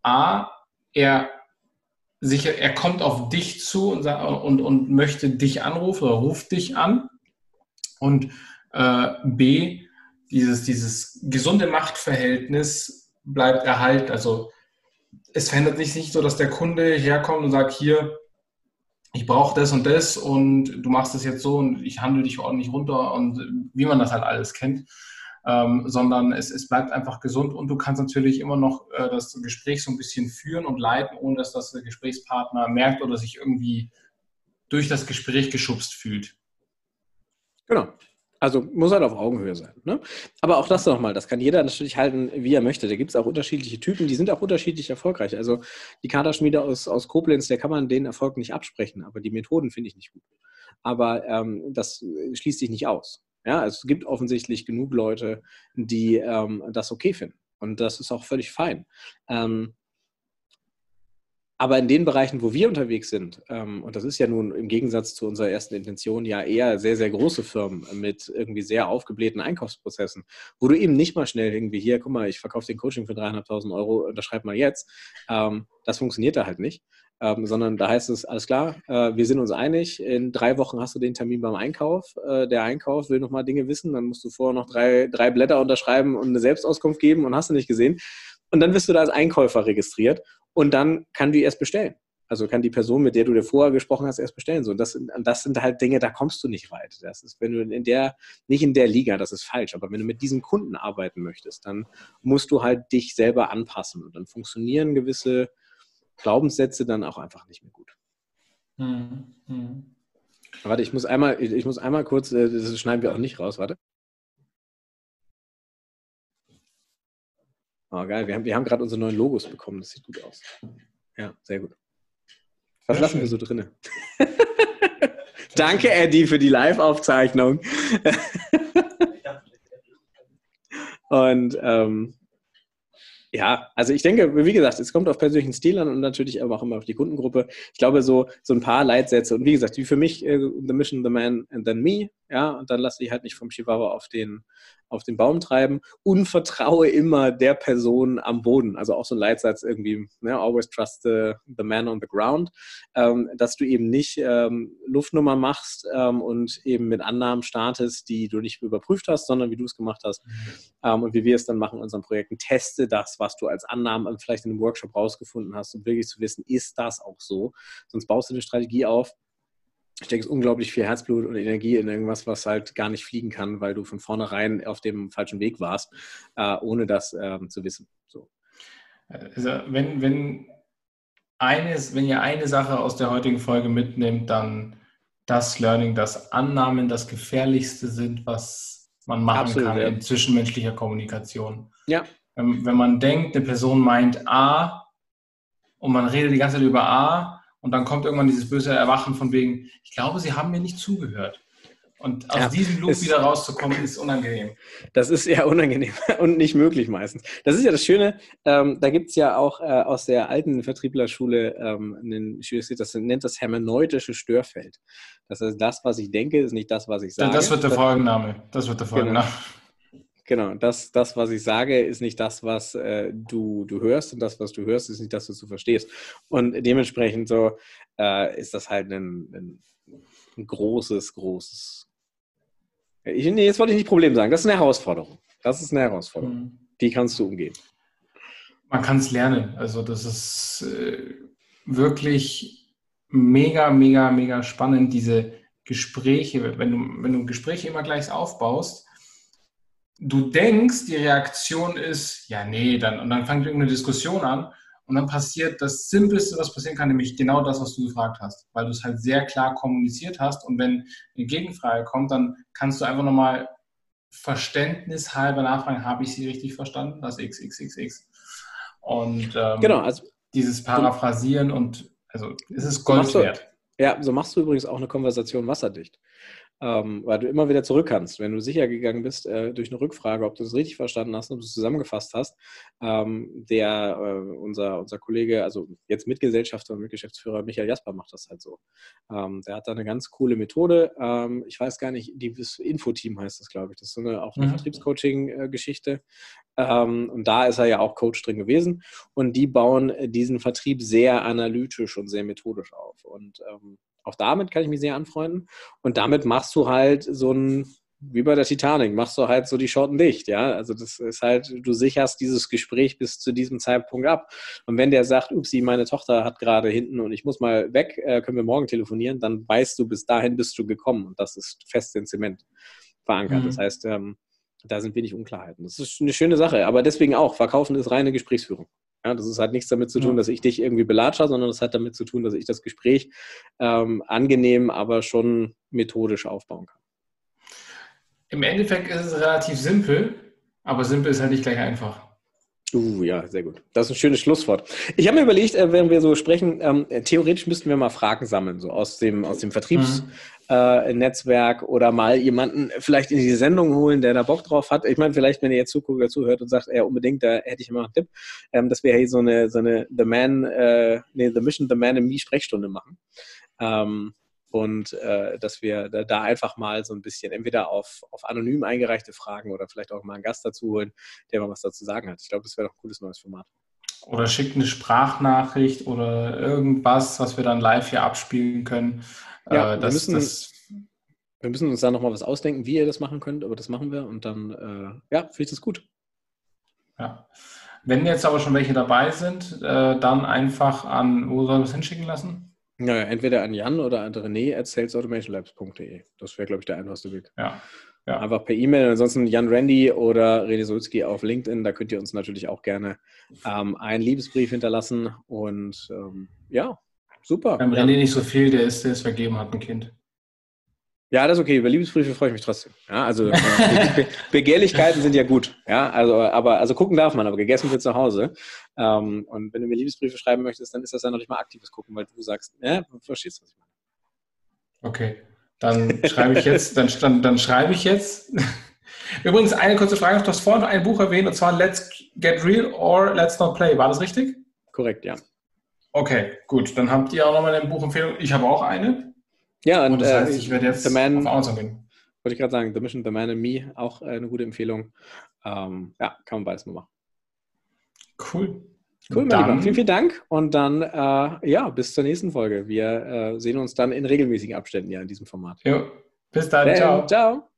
A, er, sicher, er kommt auf dich zu und, und, und möchte dich anrufen oder ruft dich an. Und äh, B, dieses, dieses gesunde Machtverhältnis bleibt erhalten. Also es verändert sich nicht so, dass der Kunde herkommt und sagt, hier, ich brauche das und das und du machst das jetzt so und ich handle dich ordentlich runter und wie man das halt alles kennt, ähm, sondern es, es bleibt einfach gesund und du kannst natürlich immer noch äh, das Gespräch so ein bisschen führen und leiten, ohne dass das der Gesprächspartner merkt oder sich irgendwie durch das Gespräch geschubst fühlt. Genau. Also muss halt auf Augenhöhe sein. Ne? Aber auch das nochmal, das kann jeder natürlich halten, wie er möchte. Da gibt es auch unterschiedliche Typen, die sind auch unterschiedlich erfolgreich. Also die Kaderschmiede aus, aus Koblenz, der kann man den Erfolg nicht absprechen, aber die Methoden finde ich nicht gut. Aber ähm, das schließt sich nicht aus. Ja, es gibt offensichtlich genug Leute, die ähm, das okay finden. Und das ist auch völlig fein. Ähm, aber in den Bereichen, wo wir unterwegs sind, ähm, und das ist ja nun im Gegensatz zu unserer ersten Intention ja eher sehr, sehr große Firmen mit irgendwie sehr aufgeblähten Einkaufsprozessen, wo du eben nicht mal schnell irgendwie hier, guck mal, ich verkaufe den Coaching für 300.000 Euro, unterschreib mal jetzt. Ähm, das funktioniert da halt nicht. Ähm, sondern da heißt es, alles klar, äh, wir sind uns einig, in drei Wochen hast du den Termin beim Einkauf. Äh, der Einkauf will nochmal Dinge wissen, dann musst du vorher noch drei, drei Blätter unterschreiben und eine Selbstauskunft geben und hast du nicht gesehen. Und dann wirst du da als Einkäufer registriert und dann kann die erst bestellen. Also kann die Person, mit der du dir vorher gesprochen hast, erst bestellen. So, das, das sind halt Dinge, da kommst du nicht weit. Das ist, wenn du in der, nicht in der Liga, das ist falsch, aber wenn du mit diesen Kunden arbeiten möchtest, dann musst du halt dich selber anpassen. Und dann funktionieren gewisse Glaubenssätze dann auch einfach nicht mehr gut. Hm, hm. Warte, ich muss einmal, ich muss einmal kurz, äh, das schneiden wir auch nicht raus, warte. Oh, geil. Wir haben, wir haben gerade unsere neuen Logos bekommen. Das sieht gut aus. Ja, sehr gut. Was lassen wir so drinne? Danke, Eddie, für die Live-Aufzeichnung. Und ähm, ja, also ich denke, wie gesagt, es kommt auf persönlichen Stil an und natürlich aber auch immer auf die Kundengruppe. Ich glaube, so, so ein paar Leitsätze und wie gesagt, wie für mich, äh, The Mission, The Man and Then Me, ja, und dann lasse ich halt nicht vom Chihuahua auf den, auf den Baum treiben und vertraue immer der Person am Boden. Also auch so ein Leitsatz irgendwie, ne, always trust the, the man on the ground, ähm, dass du eben nicht ähm, Luftnummer machst ähm, und eben mit Annahmen startest, die du nicht überprüft hast, sondern wie du es gemacht hast. Mhm. Ähm, und wie wir es dann machen in unseren Projekten, teste das, was du als Annahmen vielleicht in einem Workshop rausgefunden hast, um wirklich zu wissen, ist das auch so? Sonst baust du eine Strategie auf, steckst unglaublich viel Herzblut und Energie in irgendwas, was halt gar nicht fliegen kann, weil du von vornherein auf dem falschen Weg warst, äh, ohne das ähm, zu wissen. So. Also wenn, wenn, eines, wenn ihr eine Sache aus der heutigen Folge mitnimmt, dann das Learning, dass Annahmen das Gefährlichste sind, was man machen Absolut, kann ja. in zwischenmenschlicher Kommunikation. Ja. Wenn, wenn man denkt, eine Person meint A und man redet die ganze Zeit über A, und dann kommt irgendwann dieses böse Erwachen von wegen, ich glaube, sie haben mir nicht zugehört. Und aus ja, diesem Loop wieder rauszukommen, ist unangenehm. Das ist ja unangenehm und nicht möglich meistens. Das ist ja das Schöne, ähm, da gibt es ja auch äh, aus der alten Vertrieblerschule ähm, einen das nennt das hermeneutische Störfeld. Das heißt, das, was ich denke, ist nicht das, was ich sage. Das wird der Folgenname. Das wird der genau. Folgenname. Genau. Genau, das, das, was ich sage, ist nicht das, was äh, du, du hörst und das, was du hörst, ist nicht das, was du verstehst. Und dementsprechend so äh, ist das halt ein, ein, großes, großes. Ich, nee, jetzt wollte ich nicht Problem sagen. Das ist eine Herausforderung. Das ist eine Herausforderung. Mhm. Die kannst du umgehen. Man kann es lernen. Also das ist äh, wirklich mega, mega, mega spannend, diese Gespräche, wenn du, wenn du Gespräche immer gleich aufbaust, du denkst, die Reaktion ist, ja, nee, dann, und dann fängt irgendeine Diskussion an und dann passiert das Simpelste, was passieren kann, nämlich genau das, was du gefragt hast, weil du es halt sehr klar kommuniziert hast und wenn eine Gegenfrage kommt, dann kannst du einfach nochmal verständnishalber nachfragen, habe ich sie richtig verstanden, das XXXX. Und ähm, genau, also dieses Paraphrasieren und also es ist Gold wert. Ja, so machst du übrigens auch eine Konversation wasserdicht ähm, weil du immer wieder zurück kannst. Wenn du sicher gegangen bist äh, durch eine Rückfrage, ob du es richtig verstanden hast, ob du es zusammengefasst hast, ähm, der, äh, unser, unser Kollege, also jetzt Mitgesellschafter und Mitgeschäftsführer Michael Jasper macht das halt so. Ähm, der hat da eine ganz coole Methode. Ähm, ich weiß gar nicht, die Infoteam heißt das, glaube ich. Das ist so eine, auch eine mhm. Vertriebscoaching-Geschichte. Ähm, und da ist er ja auch Coach drin gewesen. Und die bauen diesen Vertrieb sehr analytisch und sehr methodisch auf. Und ähm, auch damit kann ich mich sehr anfreunden. Und damit machst du halt so ein, wie bei der Titanic, machst du halt so die Schotten dicht, ja. Also das ist halt, du sicherst dieses Gespräch bis zu diesem Zeitpunkt ab. Und wenn der sagt, upsi, meine Tochter hat gerade hinten und ich muss mal weg, äh, können wir morgen telefonieren, dann weißt du, bis dahin bist du gekommen. Und das ist fest in Zement verankert. Mhm. Das heißt, ähm, da sind wenig Unklarheiten. Das ist eine schöne Sache, aber deswegen auch, Verkaufen ist reine Gesprächsführung. Ja, das hat nichts damit zu tun, dass ich dich irgendwie belatsche, sondern das hat damit zu tun, dass ich das Gespräch ähm, angenehm, aber schon methodisch aufbauen kann. Im Endeffekt ist es relativ simpel, aber simpel ist halt nicht gleich einfach. Uh, ja, sehr gut. Das ist ein schönes Schlusswort. Ich habe mir überlegt, äh, wenn wir so sprechen, ähm, theoretisch müssten wir mal Fragen sammeln, so aus dem, aus dem Vertriebsnetzwerk mhm. Äh, oder mal jemanden vielleicht in die Sendung holen, der da Bock drauf hat. Ich meine, vielleicht, wenn ihr jetzt zuguckt oder zuhört und sagt, ja, unbedingt, da hätte ich immer einen Tipp, ähm, dass wir hier so eine, so eine The Man, äh, nee, The Mission, The Man in Me Sprechstunde machen. Ähm, und äh, dass wir da, da, einfach mal so ein bisschen entweder auf, auf anonym eingereichte Fragen oder vielleicht auch mal einen Gast dazu holen, der mal was dazu sagen hat. Ich glaube, das wäre doch ein cooles neues Format. Oder schickt eine Sprachnachricht oder irgendwas, was wir dann live hier abspielen können. Ja, äh, das, wir, müssen, das, wir müssen uns da nochmal was ausdenken, wie ihr das machen könnt, aber das machen wir und dann, äh, ja, finde ich das gut. Ja. Wenn jetzt aber schon welche dabei sind, äh, dann einfach an, wo sollen wir es hinschicken lassen? Naja, entweder an Jan oder an René at salesautomationlabs.de. Das wäre, glaube ich, der einfachste Weg. Ja. Ja. Einfach per E-Mail. Ansonsten Jan Randy oder René Sulzki auf LinkedIn. Da könnt ihr uns natürlich auch gerne ähm, einen Liebesbrief hinterlassen. Und ähm, ja, super. Beim René nicht so viel, der ist, der ist vergeben, hat ein Kind. Ja, das ist okay. Über Liebesbriefe freue ich mich trotzdem. Ja, also Be Begehrlichkeiten sind ja gut. Ja, also, aber also gucken darf man, aber gegessen wird zu Hause. Ähm, und wenn du mir Liebesbriefe schreiben möchtest, dann ist das ja noch nicht mal aktives Gucken, weil du sagst, ja, du verstehst, was ich meine. Okay, dann schreibe ich jetzt, dann, dann, dann schreibe ich jetzt. Übrigens, eine kurze Frage noch. Du hast vorhin ein Buch erwähnt, und zwar Let's Get Real or Let's Not Play. War das richtig? Korrekt, ja. Okay, gut. Dann habt ihr auch nochmal eine Buchempfehlung. Ich habe auch eine. Ja, und, und das heißt, äh, ich werde jetzt The Man, auf Amazon gehen. Wollte ich gerade sagen, The Mission, The Man and Me, auch äh, eine gute Empfehlung. Ähm, ja, kann man beides mal machen. Cool. Cool, mein Lieber. Vielen, vielen Dank. Und dann, äh, ja, bis zur nächsten Folge. Wir äh, sehen uns dann in regelmäßigen Abständen ja in diesem Format. Jo, bis dann. Ciao. Ciao.